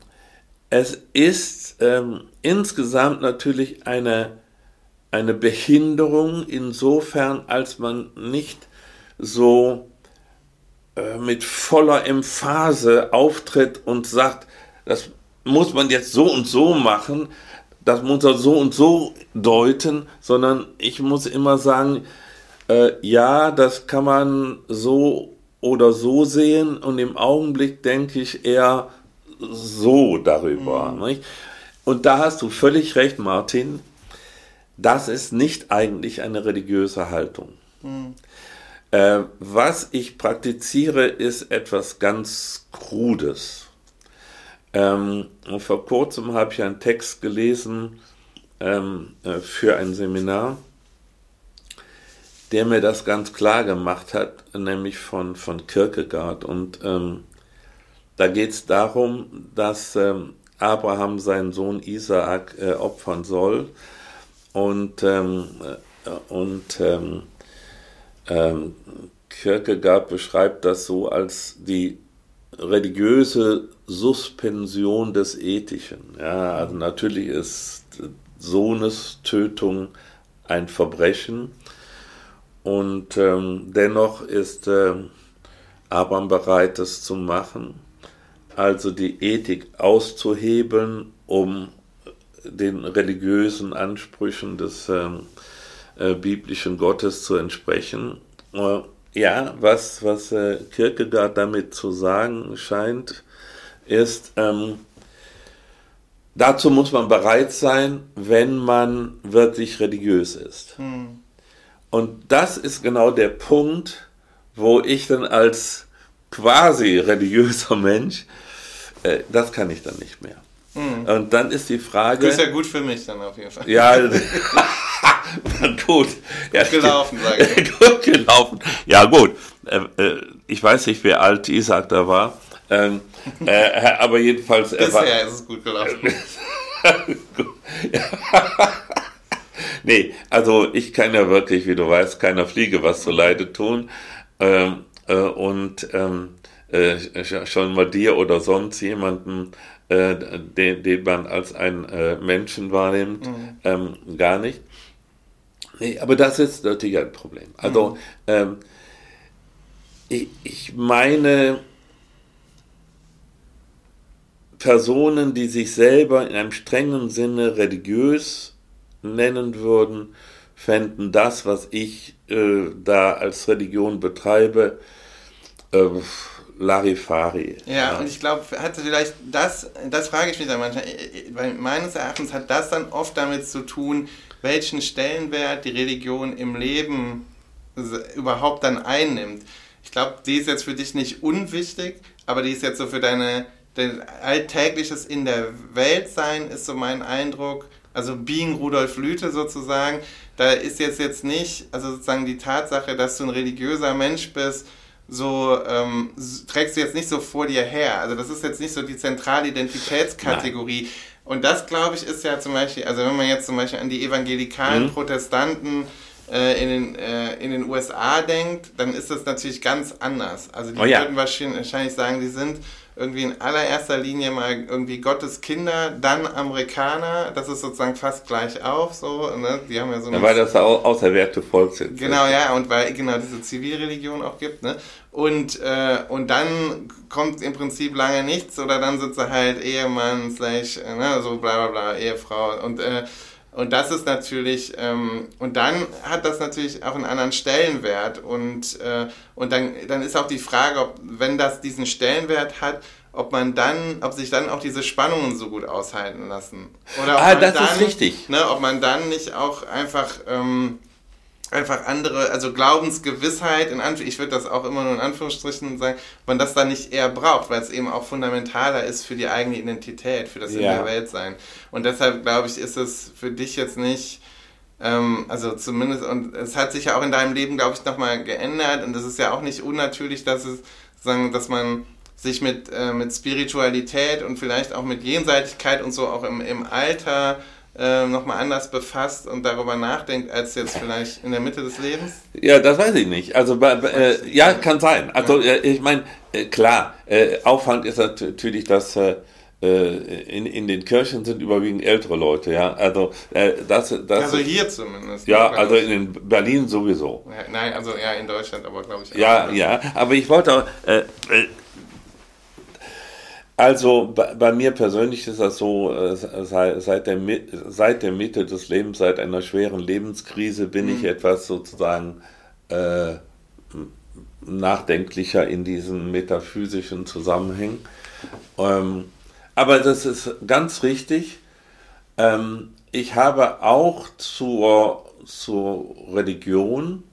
es ist ähm, insgesamt natürlich eine, eine Behinderung insofern, als man nicht so äh, mit voller Emphase auftritt und sagt, das muss man jetzt so und so machen, das muss man so und so deuten, sondern ich muss immer sagen, äh, ja, das kann man so oder so sehen. Und im Augenblick denke ich eher so darüber. Mhm. Und da hast du völlig recht, Martin, das ist nicht eigentlich eine religiöse Haltung. Mhm. Äh, was ich praktiziere, ist etwas ganz Krudes. Ähm, vor kurzem habe ich einen Text gelesen ähm, äh, für ein Seminar, der mir das ganz klar gemacht hat, nämlich von, von Kierkegaard. Und ähm, da geht es darum, dass ähm, Abraham seinen Sohn Isaak äh, opfern soll. Und, ähm, äh, und ähm, ähm, Kierkegaard beschreibt das so als die religiöse Suspension des Ethischen. Ja, also natürlich ist Sohnestötung ein Verbrechen und ähm, dennoch ist äh, Abraham bereit, das zu machen, also die Ethik auszuhebeln, um den religiösen Ansprüchen des ähm, äh, biblischen Gottes zu entsprechen. Äh, ja, was, was äh, Kierkegaard damit zu sagen scheint, ist, ähm, dazu muss man bereit sein, wenn man wirklich religiös ist. Hm. Und das ist genau der Punkt, wo ich dann als quasi religiöser Mensch, äh, das kann ich dann nicht mehr. Hm. Und dann ist die Frage.
Das ist ja gut für mich dann auf jeden Fall.
Ja, gut. Ja,
gut gelaufen, sage
ich. gut gelaufen. Ja, gut. Äh, äh, ich weiß nicht, wie alt Isaac da war. Ähm, äh, aber jedenfalls.
Bisher war, ist es gut gelaufen.
nee, also ich kann ja wirklich, wie du weißt, keiner Fliege was zu Leide tun. Ähm, äh, und ähm, äh, schon mal dir oder sonst jemanden, äh, den, den man als einen äh, Menschen wahrnimmt, mhm. ähm, gar nicht. Nee, aber das ist natürlich ein Problem. Also mhm. ähm, ich, ich meine, Personen, die sich selber in einem strengen Sinne religiös nennen würden, fänden das, was ich äh, da als Religion betreibe, äh, Larifari.
Ja, ja, und ich glaube, hatte vielleicht das, das frage ich mich dann manchmal, weil meines Erachtens hat das dann oft damit zu tun, welchen Stellenwert die Religion im Leben überhaupt dann einnimmt. Ich glaube, die ist jetzt für dich nicht unwichtig, aber die ist jetzt so für deine dein alltägliches in der Welt sein, ist so mein Eindruck. Also Being Rudolf Lüte sozusagen, da ist jetzt jetzt nicht, also sozusagen die Tatsache, dass du ein religiöser Mensch bist, so ähm, trägst du jetzt nicht so vor dir her. Also das ist jetzt nicht so die zentrale Identitätskategorie. Nein. Und das, glaube ich, ist ja zum Beispiel, also wenn man jetzt zum Beispiel an die evangelikalen mhm. Protestanten äh, in, den, äh, in den USA denkt, dann ist das natürlich ganz anders. Also die oh ja. würden wahrscheinlich sagen, die sind irgendwie in allererster Linie mal irgendwie Gottes Kinder, dann Amerikaner, das ist sozusagen fast gleich auf, so, ne? Die haben ja so
eine. Ja, weil das au auserwählte Volk
sind. Genau, ja, und weil genau diese Zivilreligion auch gibt, ne? Und, äh, und dann kommt im Prinzip lange nichts oder dann sitzt er halt Ehemann, slash, ne, so bla bla bla, Ehefrau und äh, und das ist natürlich, ähm, und dann hat das natürlich auch einen anderen Stellenwert. Und, äh, und dann, dann ist auch die Frage, ob, wenn das diesen Stellenwert hat, ob man dann, ob sich dann auch diese Spannungen so gut aushalten lassen.
Oder ob ah, das dann, ist richtig.
Ne, ob man dann nicht auch einfach, ähm, einfach andere, also Glaubensgewissheit, in Anf ich würde das auch immer nur in Anführungsstrichen sagen, man das da nicht eher braucht, weil es eben auch fundamentaler ist für die eigene Identität, für das ja. in der Welt sein. Und deshalb glaube ich, ist es für dich jetzt nicht, ähm, also zumindest, und es hat sich ja auch in deinem Leben, glaube ich, nochmal geändert und es ist ja auch nicht unnatürlich, dass es, sagen, dass man sich mit, äh, mit Spiritualität und vielleicht auch mit Jenseitigkeit und so auch im, im Alter äh, nochmal anders befasst und darüber nachdenkt, als jetzt vielleicht in der Mitte des Lebens?
Ja, das weiß ich nicht. Also, äh, ja, kann sein. Also, ja. Äh, ich meine, äh, klar, äh, Aufwand ist natürlich, dass äh, in, in den Kirchen sind überwiegend ältere Leute, ja. Also, das, das,
also hier zumindest.
Ja, also in Berlin sowieso.
Ja, nein, also ja, in Deutschland aber glaube ich
auch. Ja, ja, aber ich wollte auch, also bei, bei, mir persönlich ist das so, äh, seit, seit, der, seit der Mitte des Lebens, seit einer schweren Lebenskrise bin mhm. ich etwas sozusagen äh, nachdenklicher in diesen metaphysischen Zusammenhängen. Ähm, aber das ist ganz richtig. Ähm, ich habe auch zur, zur Religion,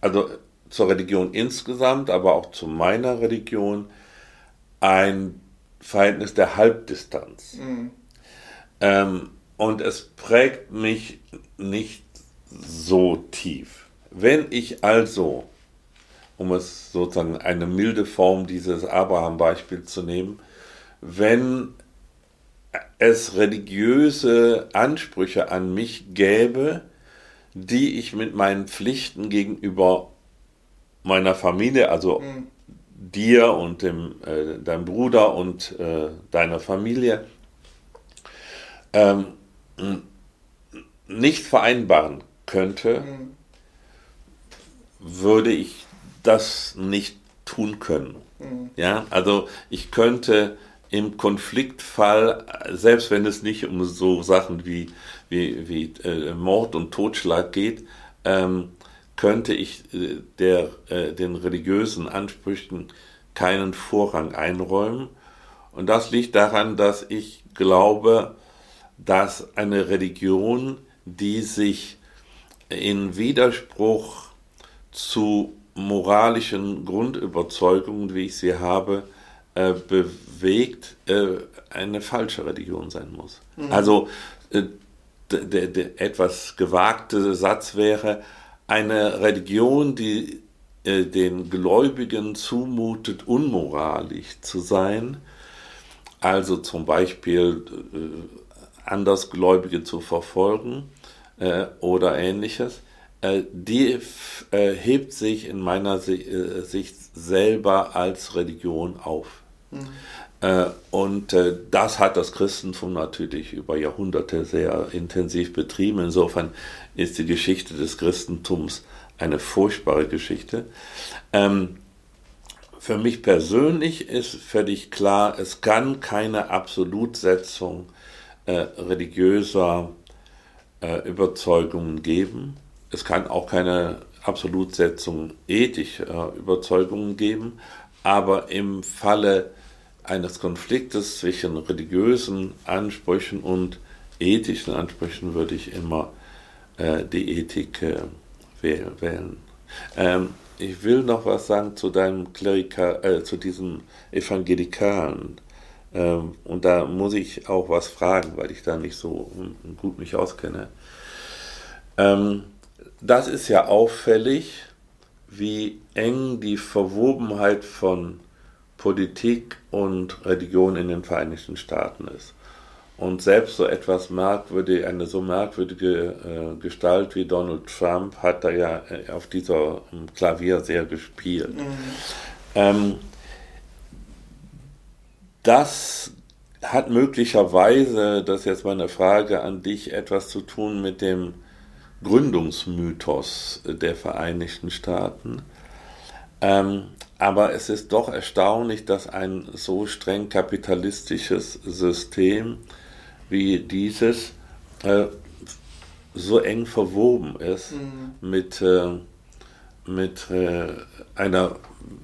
also zur Religion insgesamt, aber auch zu meiner Religion, ein Verhältnis der Halbdistanz. Mhm. Ähm, und es prägt mich nicht so tief. Wenn ich also, um es sozusagen eine milde Form dieses Abraham-Beispiels zu nehmen, wenn es religiöse Ansprüche an mich gäbe, die ich mit meinen Pflichten gegenüber meiner Familie, also mhm dir und dem, äh, deinem Bruder und äh, deiner Familie ähm, nicht vereinbaren könnte, mhm. würde ich das nicht tun können. Mhm. Ja, also ich könnte im Konfliktfall, selbst wenn es nicht um so Sachen wie, wie, wie äh, Mord und Totschlag geht, ähm, könnte ich äh, der, äh, den religiösen Ansprüchen keinen Vorrang einräumen. Und das liegt daran, dass ich glaube, dass eine Religion, die sich in Widerspruch zu moralischen Grundüberzeugungen, wie ich sie habe, äh, bewegt, äh, eine falsche Religion sein muss. Mhm. Also äh, der etwas gewagte Satz wäre, eine Religion, die äh, den Gläubigen zumutet, unmoralisch zu sein, also zum Beispiel äh, Andersgläubige zu verfolgen äh, oder ähnliches, äh, die hebt sich in meiner Sicht selber als Religion auf. Mhm. Und das hat das Christentum natürlich über Jahrhunderte sehr intensiv betrieben. Insofern ist die Geschichte des Christentums eine furchtbare Geschichte. Ähm, für mich persönlich ist völlig klar, es kann keine Absolutsetzung äh, religiöser äh, Überzeugungen geben. Es kann auch keine Absolutsetzung ethischer Überzeugungen geben. Aber im Falle eines Konfliktes zwischen religiösen Ansprüchen und ethischen Ansprüchen würde ich immer äh, die Ethik äh, wählen. Ähm, ich will noch was sagen zu deinem Klerika, äh, zu diesem Evangelikalen. Ähm, und da muss ich auch was fragen, weil ich da nicht so gut mich auskenne. Ähm, das ist ja auffällig, wie eng die Verwobenheit von Politik und Religion in den Vereinigten Staaten ist. Und selbst so etwas merkwürdig, eine so merkwürdige äh, Gestalt wie Donald Trump hat da ja äh, auf dieser Klavier sehr gespielt. Mhm. Ähm, das hat möglicherweise, das ist jetzt meine Frage an dich, etwas zu tun mit dem Gründungsmythos der Vereinigten Staaten. Ähm, aber es ist doch erstaunlich, dass ein so streng kapitalistisches System wie dieses äh, so eng verwoben ist mhm. mit, äh, mit äh, einer,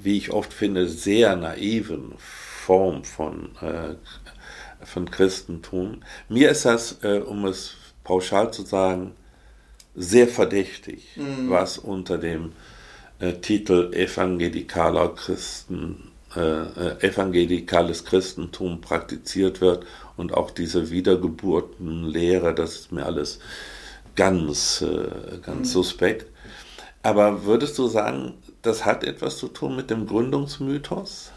wie ich oft finde, sehr naiven Form von, äh, von Christentum. Mir ist das, äh, um es pauschal zu sagen, sehr verdächtig, mhm. was unter dem äh, Titel evangelikaler Christen, äh, äh, evangelikales Christentum praktiziert wird und auch diese Wiedergeburtenlehre, das ist mir alles ganz, äh, ganz mhm. suspekt. Aber würdest du sagen, das hat etwas zu tun mit dem Gründungsmythos?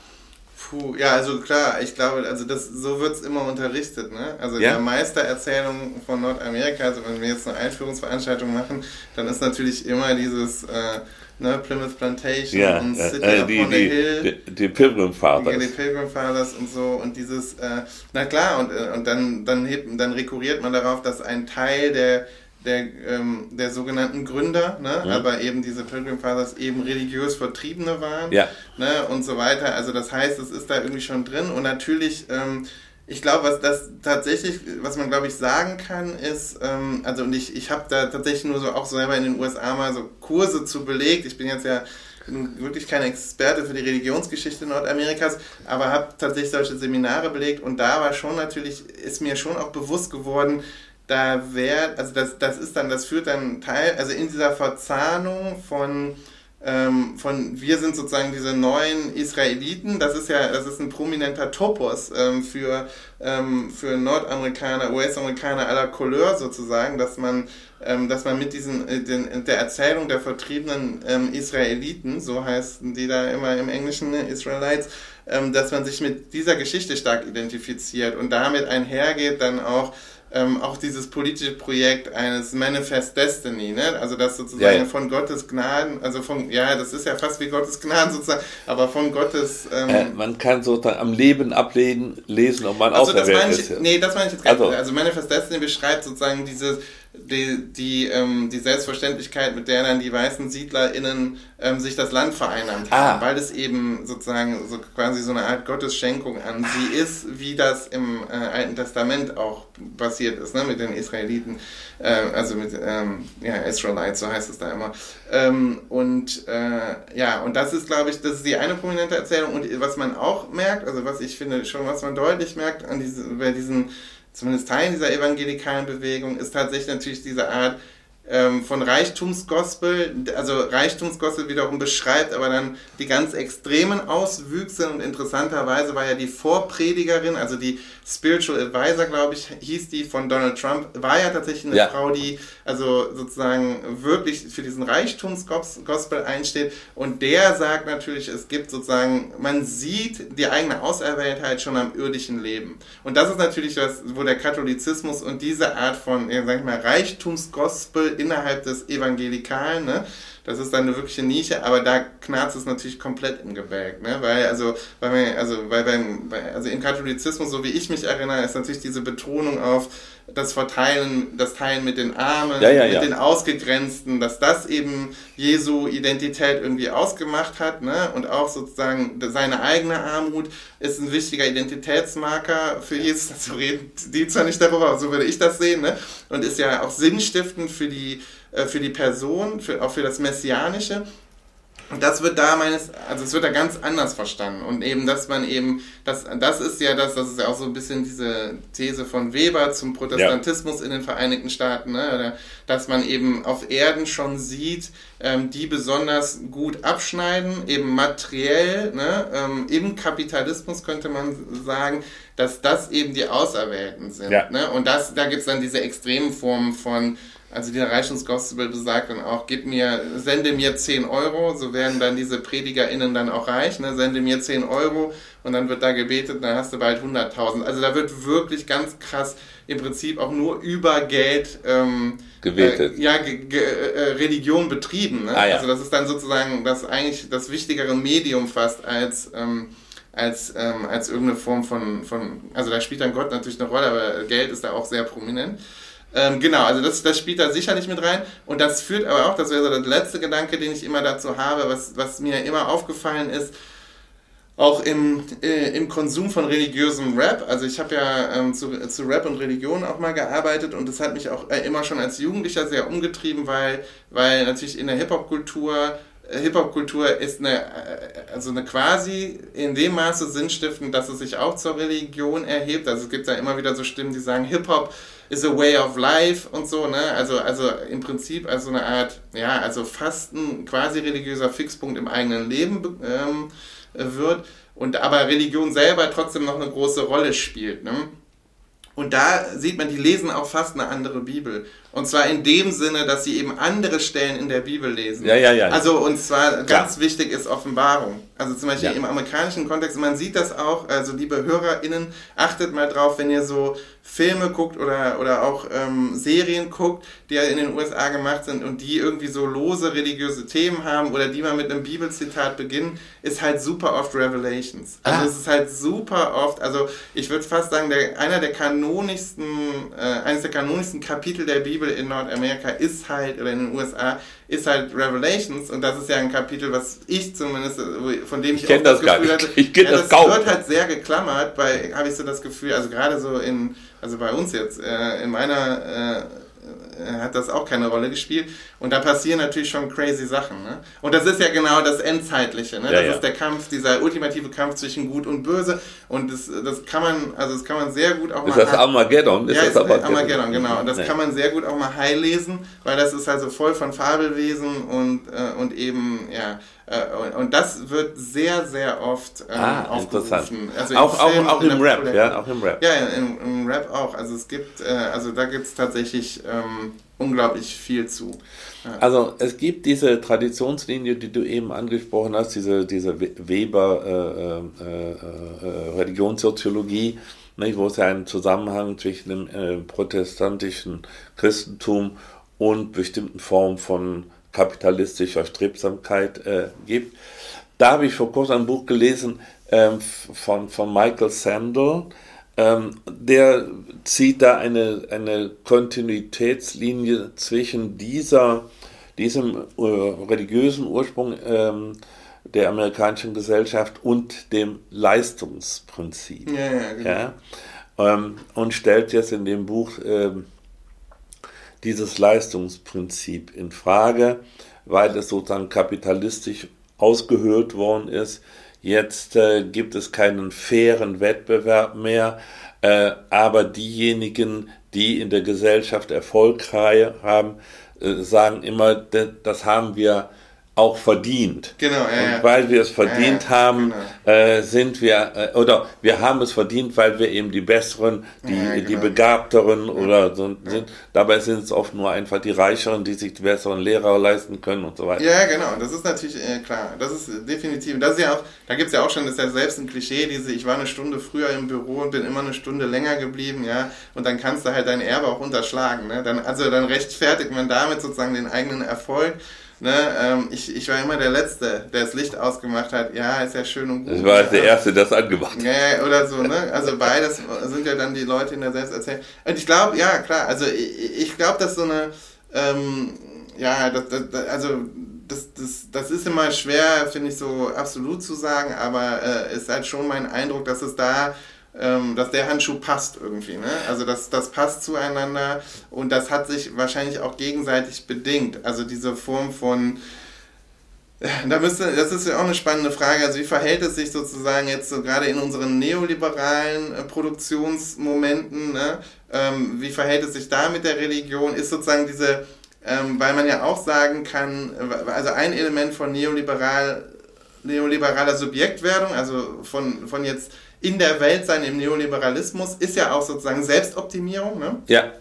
Puh, ja, also klar, ich glaube, also das, so wird es immer unterrichtet, ne? Also ja. der Meistererzählung von Nordamerika, also wenn wir jetzt eine Einführungsveranstaltung machen, dann ist natürlich immer dieses äh, ne, Plymouth Plantation ja, und City äh, die,
upon the Hill. Die, die Pilgrim Fathers.
Die, die Pilgrim Fathers und so und dieses, äh, na klar, und, äh, und dann, dann, hebt, dann rekurriert man darauf, dass ein Teil der der, ähm, der sogenannten Gründer, ne? Mhm. aber eben diese Pilgrim Fathers eben religiös Vertriebene waren ja. ne? und so weiter. Also das heißt, es ist da irgendwie schon drin und natürlich, ähm, ich glaube, was das tatsächlich, was man glaube ich sagen kann, ist, ähm, also und ich, ich habe da tatsächlich nur so auch selber in den USA mal so Kurse zu belegt. Ich bin jetzt ja wirklich kein Experte für die Religionsgeschichte Nordamerikas, aber habe tatsächlich solche Seminare belegt und da war schon natürlich, ist mir schon auch bewusst geworden, da wäre, also das, das ist dann, das führt dann Teil, also in dieser Verzahnung von, ähm, von wir sind sozusagen diese neuen Israeliten, das ist ja, das ist ein prominenter Topos ähm, für, ähm, für Nordamerikaner, US-Amerikaner aller Couleur sozusagen, dass man, ähm, dass man mit diesen, äh, den, der Erzählung der vertriebenen ähm, Israeliten, so heißen die da immer im Englischen, ne, Israelites, ähm, dass man sich mit dieser Geschichte stark identifiziert und damit einhergeht dann auch ähm, auch dieses politische Projekt eines Manifest Destiny, ne? also das sozusagen ja, ja. von Gottes Gnaden, also von, ja, das ist ja fast wie Gottes Gnaden sozusagen, aber von Gottes... Ähm,
äh, man kann sozusagen am Leben ablesen, lesen, ob man also auserwählt
ist. Ja. Nee, das meine ich jetzt gar nicht. Also, also Manifest Destiny beschreibt sozusagen dieses die, die, ähm, die Selbstverständlichkeit, mit der dann die weißen SiedlerInnen ähm, sich das Land vereinnahmt haben, ah. weil es eben sozusagen so quasi so eine Art Gottesschenkung an sie ist, wie das im äh, Alten Testament auch passiert ist, ne, mit den Israeliten, äh, also mit ähm, ja, Israelites, so heißt es da immer. Ähm, und äh, ja, und das ist, glaube ich, das ist die eine prominente Erzählung und was man auch merkt, also was ich finde schon, was man deutlich merkt an diese, bei diesen zumindest Teilen dieser evangelikalen Bewegung, ist tatsächlich natürlich diese Art ähm, von Reichtumsgospel, also Reichtumsgospel wiederum beschreibt aber dann die ganz extremen Auswüchse und interessanterweise war ja die Vorpredigerin, also die Spiritual Advisor, glaube ich, hieß die von Donald Trump, war ja tatsächlich eine ja. Frau, die also sozusagen wirklich für diesen Reichtumsgospel einsteht und der sagt natürlich, es gibt sozusagen, man sieht die eigene Auserwähltheit schon am irdischen Leben und das ist natürlich das, wo der Katholizismus und diese Art von, sag ich mal, Reichtumsgospel innerhalb des Evangelikalen, ne? Das ist dann eine wirkliche Nische, aber da knarzt es natürlich komplett im Gebälk, ne? Weil, also, weil, man, also, weil beim, also im Katholizismus, so wie ich mich erinnere, ist natürlich diese Betonung auf das Verteilen, das Teilen mit den Armen, ja, ja, mit ja. den Ausgegrenzten, dass das eben Jesu Identität irgendwie ausgemacht hat, ne? Und auch sozusagen seine eigene Armut ist ein wichtiger Identitätsmarker für Jesus. Dazu reden die zwar nicht darüber, aber so würde ich das sehen, ne? Und ist ja auch sinnstiftend für die äh, für die Person, für, auch für das Messianische. Und das wird da meines, also es wird da ganz anders verstanden. Und eben, dass man eben, das, das ist ja das, das ist ja auch so ein bisschen diese These von Weber zum Protestantismus ja. in den Vereinigten Staaten, ne? dass man eben auf Erden schon sieht, ähm, die besonders gut abschneiden, eben materiell, ne? ähm, im Kapitalismus könnte man sagen, dass das eben die Auserwählten sind. Ja. Ne? Und das, da gibt es dann diese extremen Formen von also der Reichungsgospel besagt dann auch, gib mir, sende mir 10 Euro, so werden dann diese PredigerInnen dann auch reich, ne? sende mir 10 Euro und dann wird da gebetet, dann hast du bald 100.000. Also da wird wirklich ganz krass im Prinzip auch nur über Geld ähm,
gebetet.
Äh, ja, äh, Religion betrieben. Ne? Ah, ja. Also das ist dann sozusagen das eigentlich das wichtigere Medium fast als ähm, als, ähm, als irgendeine Form von, von, also da spielt dann Gott natürlich eine Rolle, aber Geld ist da auch sehr prominent. Ähm, genau, also das, das spielt da sicherlich mit rein. Und das führt aber auch, das wäre so der letzte Gedanke, den ich immer dazu habe, was, was mir immer aufgefallen ist, auch im, äh, im Konsum von religiösem Rap. Also ich habe ja ähm, zu, zu Rap und Religion auch mal gearbeitet und das hat mich auch äh, immer schon als Jugendlicher sehr umgetrieben, weil, weil natürlich in der Hip-Hop-Kultur äh, Hip-Hop-Kultur ist eine, äh, also eine quasi in dem Maße sinnstiftend, dass es sich auch zur Religion erhebt. Also es gibt ja immer wieder so Stimmen, die sagen, Hip-Hop is a way of life und so, ne? Also, also im Prinzip als so eine Art, ja, also fast ein quasi religiöser Fixpunkt im eigenen Leben ähm, wird und aber Religion selber trotzdem noch eine große Rolle spielt, ne? Und da sieht man, die lesen auch fast eine andere Bibel. Und zwar in dem Sinne, dass sie eben andere Stellen in der Bibel lesen.
Ja, ja, ja.
Also, und zwar ganz ja. wichtig ist Offenbarung. Also zum Beispiel ja. im amerikanischen Kontext, man sieht das auch, also liebe HörerInnen, achtet mal drauf, wenn ihr so Filme guckt oder, oder auch ähm, Serien guckt, die ja in den USA gemacht sind und die irgendwie so lose religiöse Themen haben oder die mal mit einem Bibelzitat beginnen, ist halt super oft Revelations. Also ah. es ist halt super oft, also ich würde fast sagen, der, einer der kanonischsten, äh, eines der kanonischsten Kapitel der Bibel in Nordamerika ist halt, oder in den USA, ist halt Revelations. Und das ist ja ein Kapitel, was ich zumindest, von dem ich,
ich auch das, das Gefühl
hatte,
ich ja,
das, das wird halt sehr geklammert, weil habe ich so das Gefühl, also gerade so in, also bei uns jetzt, äh, in meiner äh, hat das auch keine Rolle gespielt. Und da passieren natürlich schon crazy Sachen. Ne? Und das ist ja genau das Endzeitliche. Ne? Ja, das ja. ist der Kampf, dieser ultimative Kampf zwischen Gut und Böse. Und das, das kann man, also das kann man sehr gut auch
ist mal. Ist das Armageddon?
Ist ja, das Armageddon? Armageddon, genau. Und das nee. kann man sehr gut auch mal high lesen, weil das ist also voll von Fabelwesen und, äh, und eben, ja, äh, und das wird sehr, sehr oft
ähm, ah, aufgerufen. Also auch, Film, auch, auch im Rap, ja, auch im Rap.
Ja, im, im Rap auch. Also es gibt, äh, also da gibt es tatsächlich ähm, unglaublich viel zu.
Ja. Also es gibt diese Traditionslinie, die du eben angesprochen hast, diese, diese Weber äh, äh, äh, Religionssoziologie, nicht, wo es ja einen Zusammenhang zwischen dem äh, protestantischen Christentum und bestimmten Formen von kapitalistischer Strebsamkeit äh, gibt. Da habe ich vor kurzem ein Buch gelesen ähm, von, von Michael Sandel, ähm, der zieht da eine, eine Kontinuitätslinie zwischen dieser, diesem äh, religiösen Ursprung ähm, der amerikanischen Gesellschaft und dem Leistungsprinzip. Ja, ja, genau. ja? Ähm, und stellt jetzt in dem Buch ähm, dieses Leistungsprinzip in Frage, weil es sozusagen kapitalistisch ausgehöhlt worden ist. Jetzt äh, gibt es keinen fairen Wettbewerb mehr, äh, aber diejenigen, die in der Gesellschaft Erfolg haben, äh, sagen immer, das haben wir auch verdient.
Genau,
ja, Und weil wir es verdient ja, haben, genau. äh, sind wir, äh, oder wir haben es verdient, weil wir eben die Besseren, die, ja, genau. die Begabteren oder so sind. Dabei sind es oft nur einfach die Reicheren, die sich die besseren Lehrer leisten können und so weiter.
Ja, genau, das ist natürlich äh, klar. Das ist definitiv, das ist ja auch, da gibt es ja auch schon, das ist ja selbst ein Klischee, diese, ich war eine Stunde früher im Büro und bin immer eine Stunde länger geblieben, ja, und dann kannst du halt dein Erbe auch unterschlagen. Ne? Dann, also dann rechtfertigt man damit sozusagen den eigenen Erfolg. Ne, ähm, ich, ich war immer der Letzte, der das Licht ausgemacht hat. Ja, ist ja schön und
gut. Ich war der Erste, der das angemacht hat.
Ja, oder so, ne? Also beides sind ja dann die Leute in der Selbsterzählung. Und ich glaube, ja, klar, also ich, ich glaube, dass so eine, ähm, ja, das, das, also das, das, das ist immer schwer, finde ich, so absolut zu sagen, aber äh, ist halt schon mein Eindruck, dass es da ähm, dass der Handschuh passt irgendwie. Ne? Also das, das passt zueinander und das hat sich wahrscheinlich auch gegenseitig bedingt. Also diese Form von da müsste, das ist ja auch eine spannende Frage. Also wie verhält es sich sozusagen jetzt so gerade in unseren neoliberalen äh, Produktionsmomenten? Ne? Ähm, wie verhält es sich da mit der Religion? Ist sozusagen diese, ähm, weil man ja auch sagen kann, also ein Element von neoliberal, neoliberaler Subjektwerdung, also von, von jetzt in der Welt sein im Neoliberalismus ist ja auch sozusagen Selbstoptimierung. Ne?
Ja.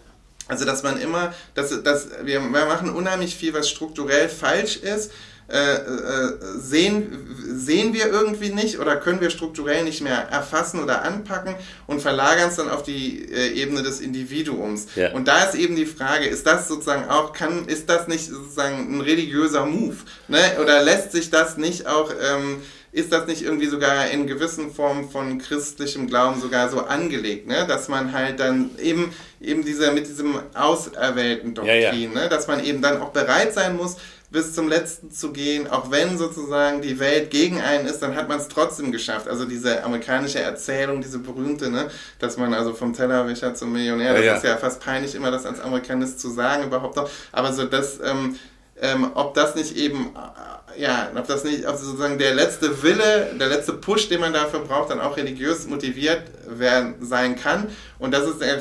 Also dass man immer, dass, dass wir, wir machen unheimlich viel, was strukturell falsch ist. Äh, äh, sehen, sehen wir irgendwie nicht oder können wir strukturell nicht mehr erfassen oder anpacken und verlagern es dann auf die äh, Ebene des Individuums. Ja. Und da ist eben die Frage, ist das sozusagen auch, kann, ist das nicht sozusagen ein religiöser Move? Ne? Oder lässt sich das nicht auch ähm, ist das nicht irgendwie sogar in gewissen Formen von christlichem Glauben sogar so angelegt, ne? dass man halt dann eben, eben diese, mit diesem auserwählten Doktrin, ja, ja. Ne? dass man eben dann auch bereit sein muss, bis zum Letzten zu gehen, auch wenn sozusagen die Welt gegen einen ist, dann hat man es trotzdem geschafft. Also diese amerikanische Erzählung, diese berühmte, ne, dass man also vom Tellerwäscher zum Millionär, das ja, ist ja fast peinlich, immer das als Amerikanist zu sagen überhaupt noch, aber so das, ähm, ähm, ob das nicht eben, äh, ja, ob das nicht, ob sozusagen der letzte Wille, der letzte Push, den man dafür braucht, dann auch religiös motiviert werden, sein kann. Und das ist, äh,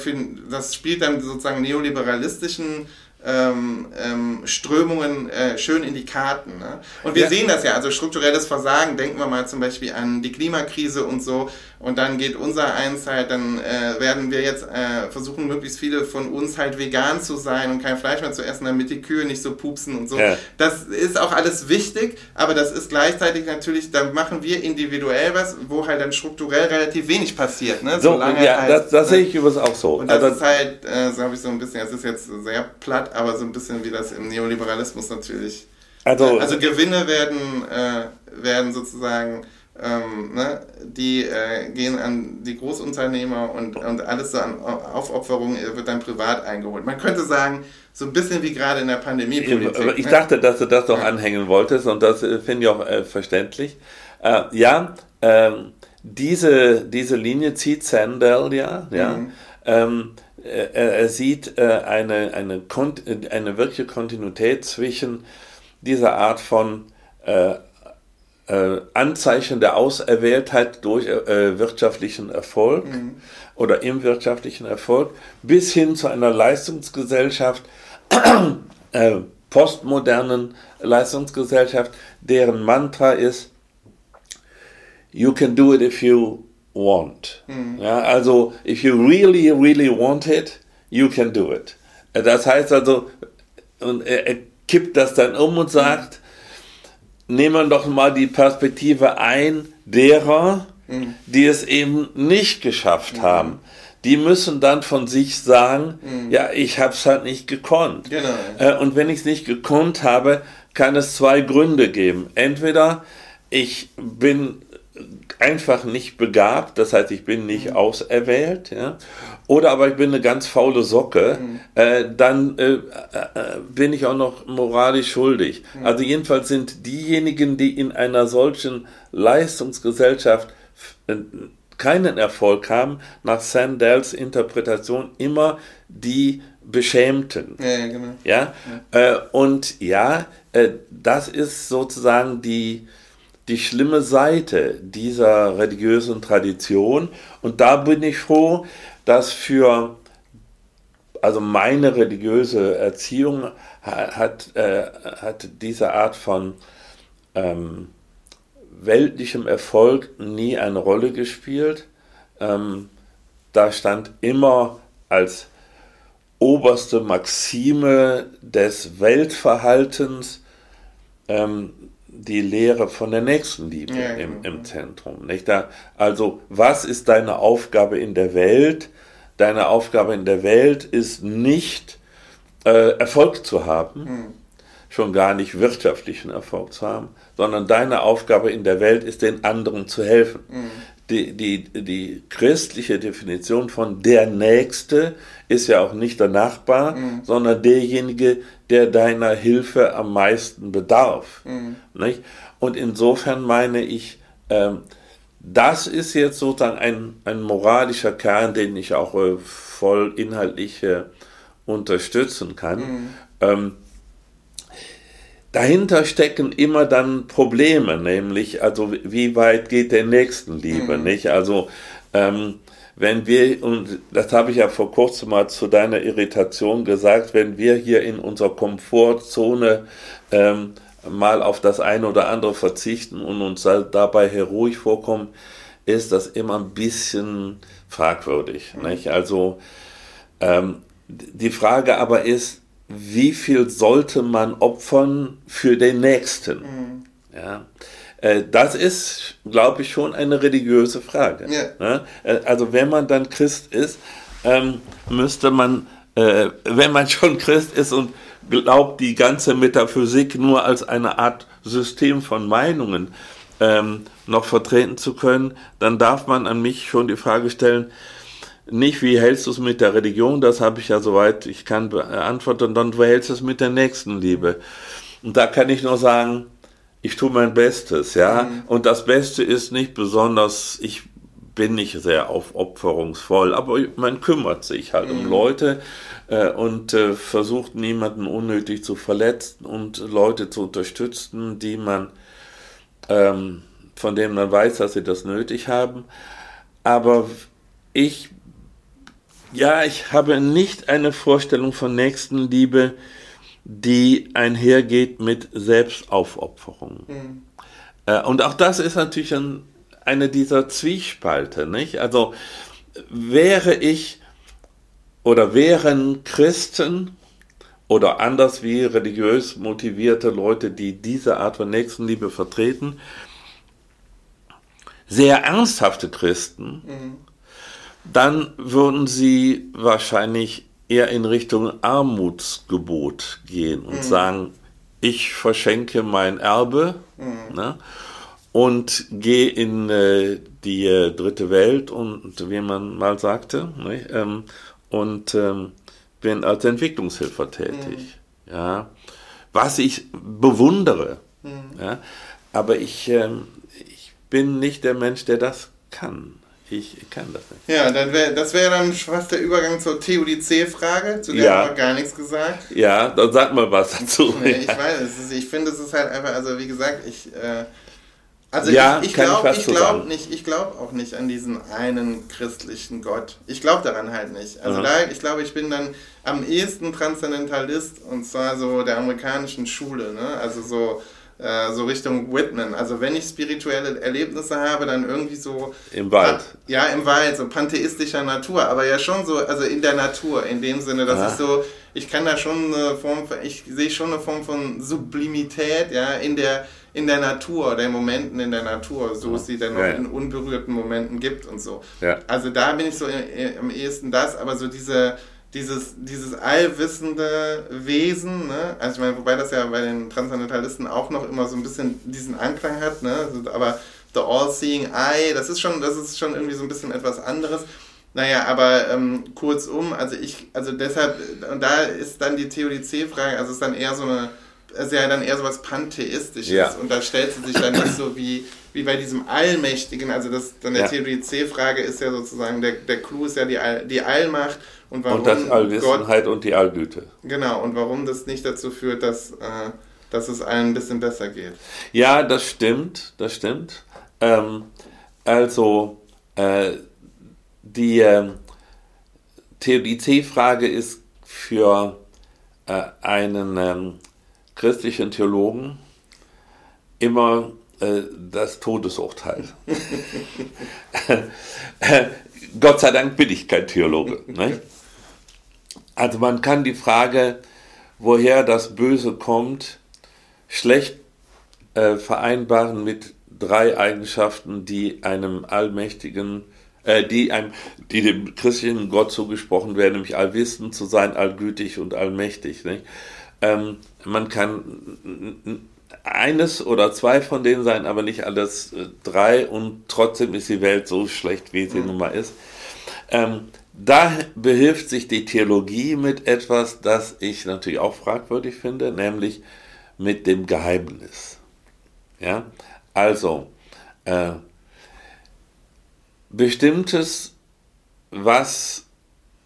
das spielt dann sozusagen neoliberalistischen ähm, ähm, Strömungen äh, schön in die Karten. Ne? Und wir ja. sehen das ja, also strukturelles Versagen, denken wir mal zum Beispiel an die Klimakrise und so, und dann geht unser eins halt, dann äh, werden wir jetzt äh, versuchen, möglichst viele von uns halt vegan zu sein und kein Fleisch mehr zu essen, damit die Kühe nicht so pupsen und so. Ja. Das ist auch alles wichtig, aber das ist gleichzeitig natürlich, da machen wir individuell was, wo halt dann strukturell relativ wenig passiert. Ne?
So, ja, halt, das, das ne? sehe ich übrigens auch so.
Und das also, ist halt, äh, so habe ich so ein bisschen, es ist jetzt sehr platt, aber so ein bisschen wie das im Neoliberalismus natürlich. Also, also Gewinne werden, äh, werden sozusagen ähm, ne, die äh, gehen an die Großunternehmer und, und alles so an Aufopferung wird dann privat eingeholt. Man könnte sagen, so ein bisschen wie gerade in der Pandemie.
Ich ne? dachte, dass du das noch ja. anhängen wolltest und das äh, finde ich auch äh, verständlich. Äh, ja, ähm, diese, diese Linie zieht Sandel, ja, ja. Mhm. Ähm, er, er, sieht äh, eine, eine, eine wirkliche Kontinuität zwischen dieser Art von äh, äh, Anzeichen der Auserwähltheit durch äh, wirtschaftlichen Erfolg mhm. oder im wirtschaftlichen Erfolg bis hin zu einer Leistungsgesellschaft, äh, postmodernen Leistungsgesellschaft, deren Mantra ist, you can do it if you want. Mhm. Ja, also, if you really, really want it, you can do it. Das heißt also, und er, er kippt das dann um und sagt, nehmen wir doch mal die Perspektive ein derer, mhm. die es eben nicht geschafft mhm. haben. Die müssen dann von sich sagen, mhm. ja, ich habe es halt nicht gekonnt. Genau. Äh, und wenn ich es nicht gekonnt habe, kann es zwei Gründe geben. Entweder ich bin einfach nicht begabt, das heißt, ich bin nicht mhm. auserwählt, ja, oder aber ich bin eine ganz faule Socke, mhm. äh, dann äh, äh, bin ich auch noch moralisch schuldig. Mhm. Also jedenfalls sind diejenigen, die in einer solchen Leistungsgesellschaft äh, keinen Erfolg haben, nach Sandels Interpretation immer die Beschämten. Ja, genau. ja? ja. Äh, und ja, äh, das ist sozusagen die, die schlimme Seite dieser religiösen Tradition. Und da bin ich froh, dass für also meine religiöse Erziehung hat, äh, hat diese Art von ähm, weltlichem Erfolg nie eine Rolle gespielt. Ähm, da stand immer als oberste Maxime des Weltverhaltens ähm, die Lehre von der Nächstenliebe ja, im, im Zentrum. Nicht? Da, also, was ist deine Aufgabe in der Welt? Deine Aufgabe in der Welt ist nicht äh, Erfolg zu haben, mhm. schon gar nicht wirtschaftlichen Erfolg zu haben, sondern deine Aufgabe in der Welt ist, den anderen zu helfen. Mhm. Die, die, die christliche Definition von der Nächste ist ja auch nicht der Nachbar, mhm. sondern derjenige, der deiner Hilfe am meisten bedarf. Mhm. Nicht? Und insofern meine ich, ähm, das ist jetzt sozusagen ein, ein moralischer Kern, den ich auch äh, voll inhaltlich äh, unterstützen kann. Mhm. Ähm, dahinter stecken immer dann Probleme, nämlich, also wie weit geht der Nächstenliebe, mhm. nicht? Also, ähm, wenn wir, und das habe ich ja vor kurzem mal zu deiner Irritation gesagt, wenn wir hier in unserer Komfortzone ähm, mal auf das eine oder andere verzichten und uns dabei heroisch vorkommen, ist das immer ein bisschen fragwürdig. Mhm. Nicht? Also ähm, die Frage aber ist, wie viel sollte man opfern für den Nächsten? Mhm. Ja. Äh, das ist, glaube ich, schon eine religiöse Frage. Ja. Ne? Äh, also wenn man dann Christ ist, ähm, müsste man, äh, wenn man schon Christ ist und glaubt, die ganze Metaphysik nur als eine Art System von Meinungen ähm, noch vertreten zu können, dann darf man an mich schon die Frage stellen, nicht wie hältst du es mit der Religion, das habe ich ja soweit ich kann beantworten, sondern wie hältst du es mit der Nächstenliebe? Und da kann ich nur sagen, ich tue mein Bestes, ja. Mhm. Und das Beste ist nicht besonders, ich bin nicht sehr aufopferungsvoll, aber man kümmert sich halt mhm. um Leute äh, und äh, versucht niemanden unnötig zu verletzen und Leute zu unterstützen, die man ähm, von denen man weiß, dass sie das nötig haben. Aber ich, ja, ich habe nicht eine Vorstellung von Nächstenliebe, die einhergeht mit Selbstaufopferung. Mhm. Äh, und auch das ist natürlich ein, eine dieser Zwiespalte, nicht? Also wäre ich oder wären Christen oder anders wie religiös motivierte Leute, die diese Art von Nächstenliebe vertreten, sehr ernsthafte Christen, mhm. dann würden sie wahrscheinlich eher in Richtung Armutsgebot gehen und mhm. sagen, ich verschenke mein Erbe mhm. ne, und gehe in äh, die äh, dritte Welt und wie man mal sagte ne, ähm, und ähm, bin als Entwicklungshelfer tätig. Mhm. Ja, was ich bewundere. Mhm. Ja, aber ich, ähm, ich bin nicht der Mensch, der das kann. Ich kann das nicht.
Ja, dann wär, das wäre dann fast der Übergang zur TUDC-Frage, zu der ja. haben wir gar nichts gesagt.
Ja, dann sag mal was dazu.
Nee, ich weiß, ist, ich finde, es ist halt einfach, also wie gesagt, ich, äh, also
ja,
ich, ich glaube ich glaub nicht, ich glaube auch nicht an diesen einen christlichen Gott. Ich glaube daran halt nicht. Also da, ich glaube, ich bin dann am ehesten Transzendentalist und zwar so der amerikanischen Schule, ne? Also so äh, so Richtung Whitman. Also wenn ich spirituelle Erlebnisse habe, dann irgendwie so
im Wald.
Ja, im Wald, so pantheistischer Natur, aber ja schon so, also in der Natur, in dem Sinne, dass ah. ich so, ich kann da schon eine Form, ich sehe schon eine Form von Sublimität, ja, in der in der Natur, den Momenten in der Natur, so es sie dann noch ja, ja. in unberührten Momenten gibt und so.
Ja.
Also da bin ich so am ehesten das, aber so diese dieses, dieses allwissende Wesen, ne? also ich meine, wobei das ja bei den Transzendentalisten auch noch immer so ein bisschen diesen Anklang hat, ne? Also, aber the all-seeing eye, das ist schon, das ist schon irgendwie so ein bisschen etwas anderes. Naja, aber ähm, kurzum, also ich, also deshalb, und da ist dann die Theodizee-Frage, also ist dann eher so eine, ist ja dann eher so was Pantheistisches ja. und da stellt sie sich dann nicht so wie, wie bei diesem Allmächtigen, also das dann der ja. Theodizee-Frage ist ja sozusagen, der, der Clou ist ja die, All, die Allmacht und, warum
und das Allwissenheit Gott, und die Allgüte.
Genau, und warum das nicht dazu führt, dass, äh, dass es allen ein bisschen besser geht.
Ja, das stimmt, das stimmt. Ähm, also, äh, die äh, Theodizee-Frage ist für äh, einen ähm, christlichen Theologen immer äh, das Todesurteil. Gott sei Dank bin ich kein Theologe. Ne? Also man kann die Frage, woher das Böse kommt, schlecht äh, vereinbaren mit drei Eigenschaften, die einem allmächtigen, äh, die einem, die dem christlichen Gott zugesprochen werden, nämlich allwissend zu sein, allgütig und allmächtig. Nicht? Ähm, man kann eines oder zwei von denen sein, aber nicht alles äh, drei und trotzdem ist die Welt so schlecht, wie sie mhm. nun mal ist. Ähm, da behilft sich die Theologie mit etwas, das ich natürlich auch fragwürdig finde, nämlich mit dem Geheimnis. Ja, also äh, bestimmtes, was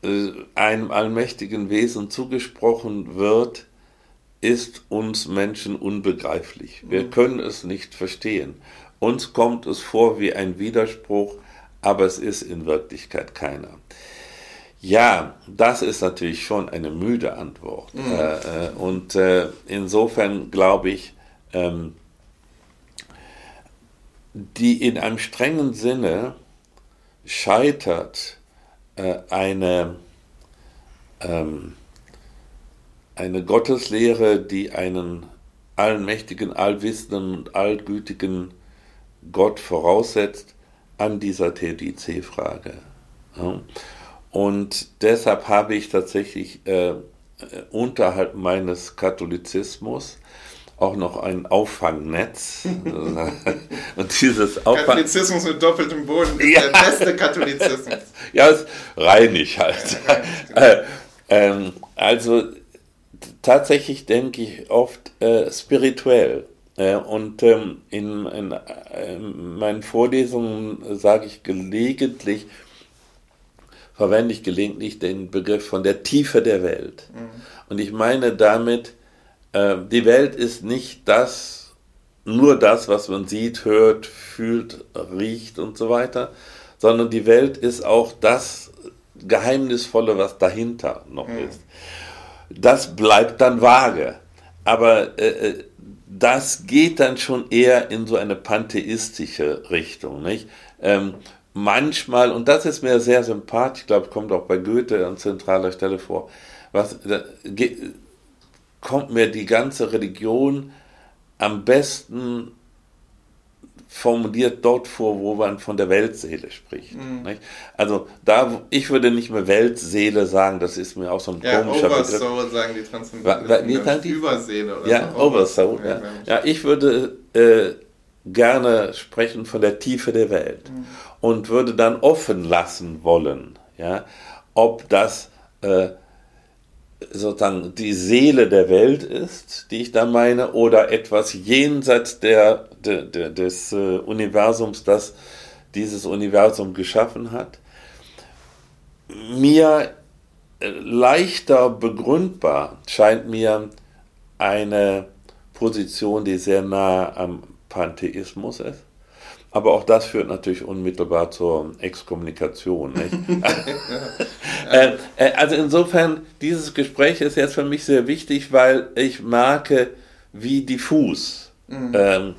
äh, einem allmächtigen Wesen zugesprochen wird, ist uns Menschen unbegreiflich. Wir mhm. können es nicht verstehen. Uns kommt es vor wie ein Widerspruch, aber es ist in Wirklichkeit keiner. Ja, das ist natürlich schon eine müde Antwort. Mhm. Äh, äh, und äh, insofern glaube ich, ähm, die in einem strengen Sinne scheitert äh, eine, ähm, eine Gotteslehre, die einen allmächtigen, allwissenden und allgütigen Gott voraussetzt an dieser TDC-Frage. Und deshalb habe ich tatsächlich äh, unterhalb meines Katholizismus auch noch ein Auffangnetz.
und dieses Auffang Katholizismus mit doppeltem Boden ist ja. der beste Katholizismus.
ja, ist reinig halt. äh, ähm, also tatsächlich denke ich oft äh, spirituell. Äh, und ähm, in, in, in, meinen Vorlesungen sage ich gelegentlich, verwende ich gelegentlich den Begriff von der Tiefe der Welt. Mhm. Und ich meine damit, äh, die Welt ist nicht das, nur das, was man sieht, hört, fühlt, riecht und so weiter, sondern die Welt ist auch das Geheimnisvolle, was dahinter noch mhm. ist. Das bleibt dann vage. Aber äh, äh, das geht dann schon eher in so eine pantheistische Richtung. Nicht? Ähm, manchmal, und das ist mir sehr sympathisch, ich glaube, kommt auch bei Goethe an zentraler Stelle vor, was, da, kommt mir die ganze Religion am besten formuliert dort vor, wo man von der Weltseele spricht. Mhm. Also da, ich würde nicht mehr Weltseele sagen, das ist mir auch so ein ja, komischer Oversoul Begriff. sagen die Transzendenten. Überseele oder ja, so. Oversoul. Ja, ja. ja, ich würde äh, gerne sprechen von der Tiefe der Welt mhm. und würde dann offen lassen wollen, ja, ob das äh, sozusagen die Seele der Welt ist, die ich da meine, oder etwas jenseits der, de, de, des äh, Universums, das dieses Universum geschaffen hat. Mir äh, leichter begründbar scheint mir eine Position, die sehr nah am Pantheismus ist. Aber auch das führt natürlich unmittelbar zur Exkommunikation. äh, äh, also insofern, dieses Gespräch ist jetzt für mich sehr wichtig, weil ich merke, wie diffus mhm. ähm,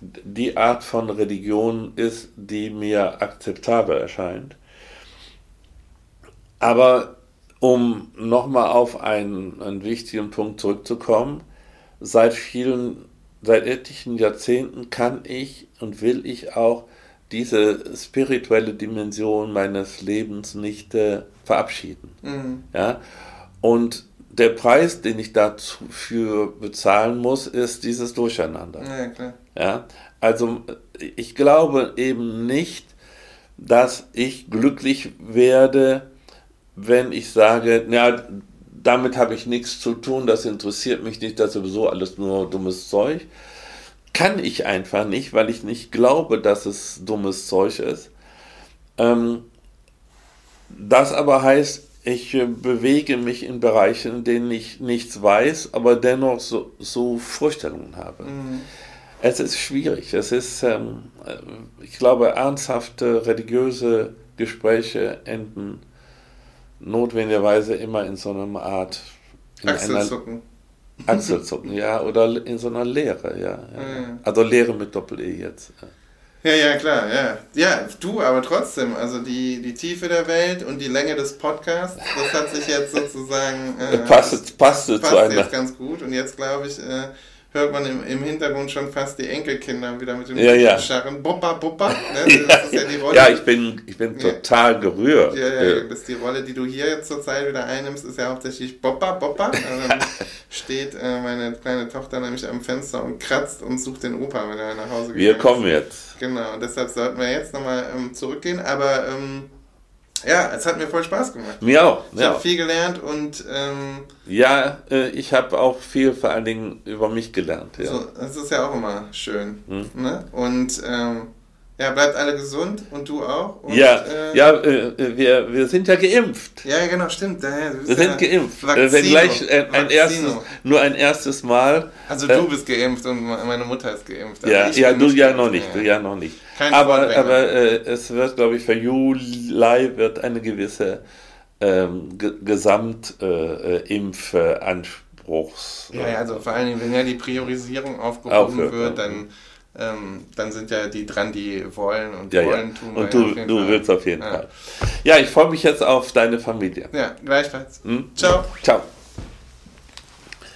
die Art von Religion ist, die mir akzeptabel erscheint. Aber um nochmal auf einen, einen wichtigen Punkt zurückzukommen, seit vielen seit etlichen Jahrzehnten kann ich und will ich auch diese spirituelle Dimension meines Lebens nicht äh, verabschieden. Mhm. Ja? Und der Preis, den ich dafür bezahlen muss, ist dieses Durcheinander. Ja, klar. Ja? Also ich glaube eben nicht, dass ich glücklich werde, wenn ich sage, ja, damit habe ich nichts zu tun, das interessiert mich nicht, das ist sowieso alles nur dummes Zeug. Kann ich einfach nicht, weil ich nicht glaube, dass es dummes Zeug ist. Ähm, das aber heißt, ich äh, bewege mich in Bereichen, in denen ich nichts weiß, aber dennoch so, so Vorstellungen habe. Mhm. Es ist schwierig. Es ist, ähm, äh, ich glaube, ernsthafte religiöse Gespräche enden notwendigerweise immer in so einer Art. Achselzucken. Achselzucken, ja, oder in so einer Lehre, ja. ja. ja. Also Lehre mit Doppel-E jetzt.
Ja. ja, klar, ja. Ja, du, aber trotzdem, also die, die Tiefe der Welt und die Länge des Podcasts, das hat sich jetzt sozusagen. Äh, passt, passt, passt zu einer. jetzt ganz gut und jetzt glaube ich. Äh, hört man im, im Hintergrund schon fast die Enkelkinder wieder mit dem
ja, ja.
Scharren. Boppa, Boppa. Ne?
Das ja, ja, ja, ich bin, ich bin total gerührt.
Ja, ja, das ist die Rolle, die du hier jetzt zurzeit wieder einnimmst, ist ja hauptsächlich Boppa, Boppa. Also dann steht äh, meine kleine Tochter nämlich am Fenster und kratzt und sucht den Opa, wenn er nach Hause
geht. Wir kommen jetzt.
Genau, und deshalb sollten wir jetzt nochmal ähm, zurückgehen, aber ähm, ja, es hat mir voll Spaß gemacht.
Mir auch.
Ich habe viel gelernt und. Ähm,
ja, äh, ich habe auch viel vor allen Dingen über mich gelernt. Ja.
So, das ist ja auch immer schön. Hm. Ne? Und ähm, ja, bleibt alle gesund und du auch. Und,
ja, äh, ja äh, wir, wir sind ja geimpft.
Ja, genau, stimmt. Ja,
wir sind geimpft. Vaccino. Wenn gleich ein, ein erstes, nur ein erstes Mal.
Also du äh, bist geimpft und meine Mutter ist geimpft.
Ja, ja du ja noch nicht, du ja noch nicht. Kein aber aber äh, es wird, glaube ich, für Juli wird eine gewisse ähm, Gesamtimpfanspruchs.
Äh, ja, ja, also vor allen Dingen, wenn ja die Priorisierung aufgehoben wird, dann ähm, dann sind ja die dran, die wollen und ja, wollen
ja. tun. Und du, du willst auf jeden ja. Fall. Ja, ich freue mich jetzt auf deine Familie.
Ja, gleichfalls. Hm? Ciao.
Ciao.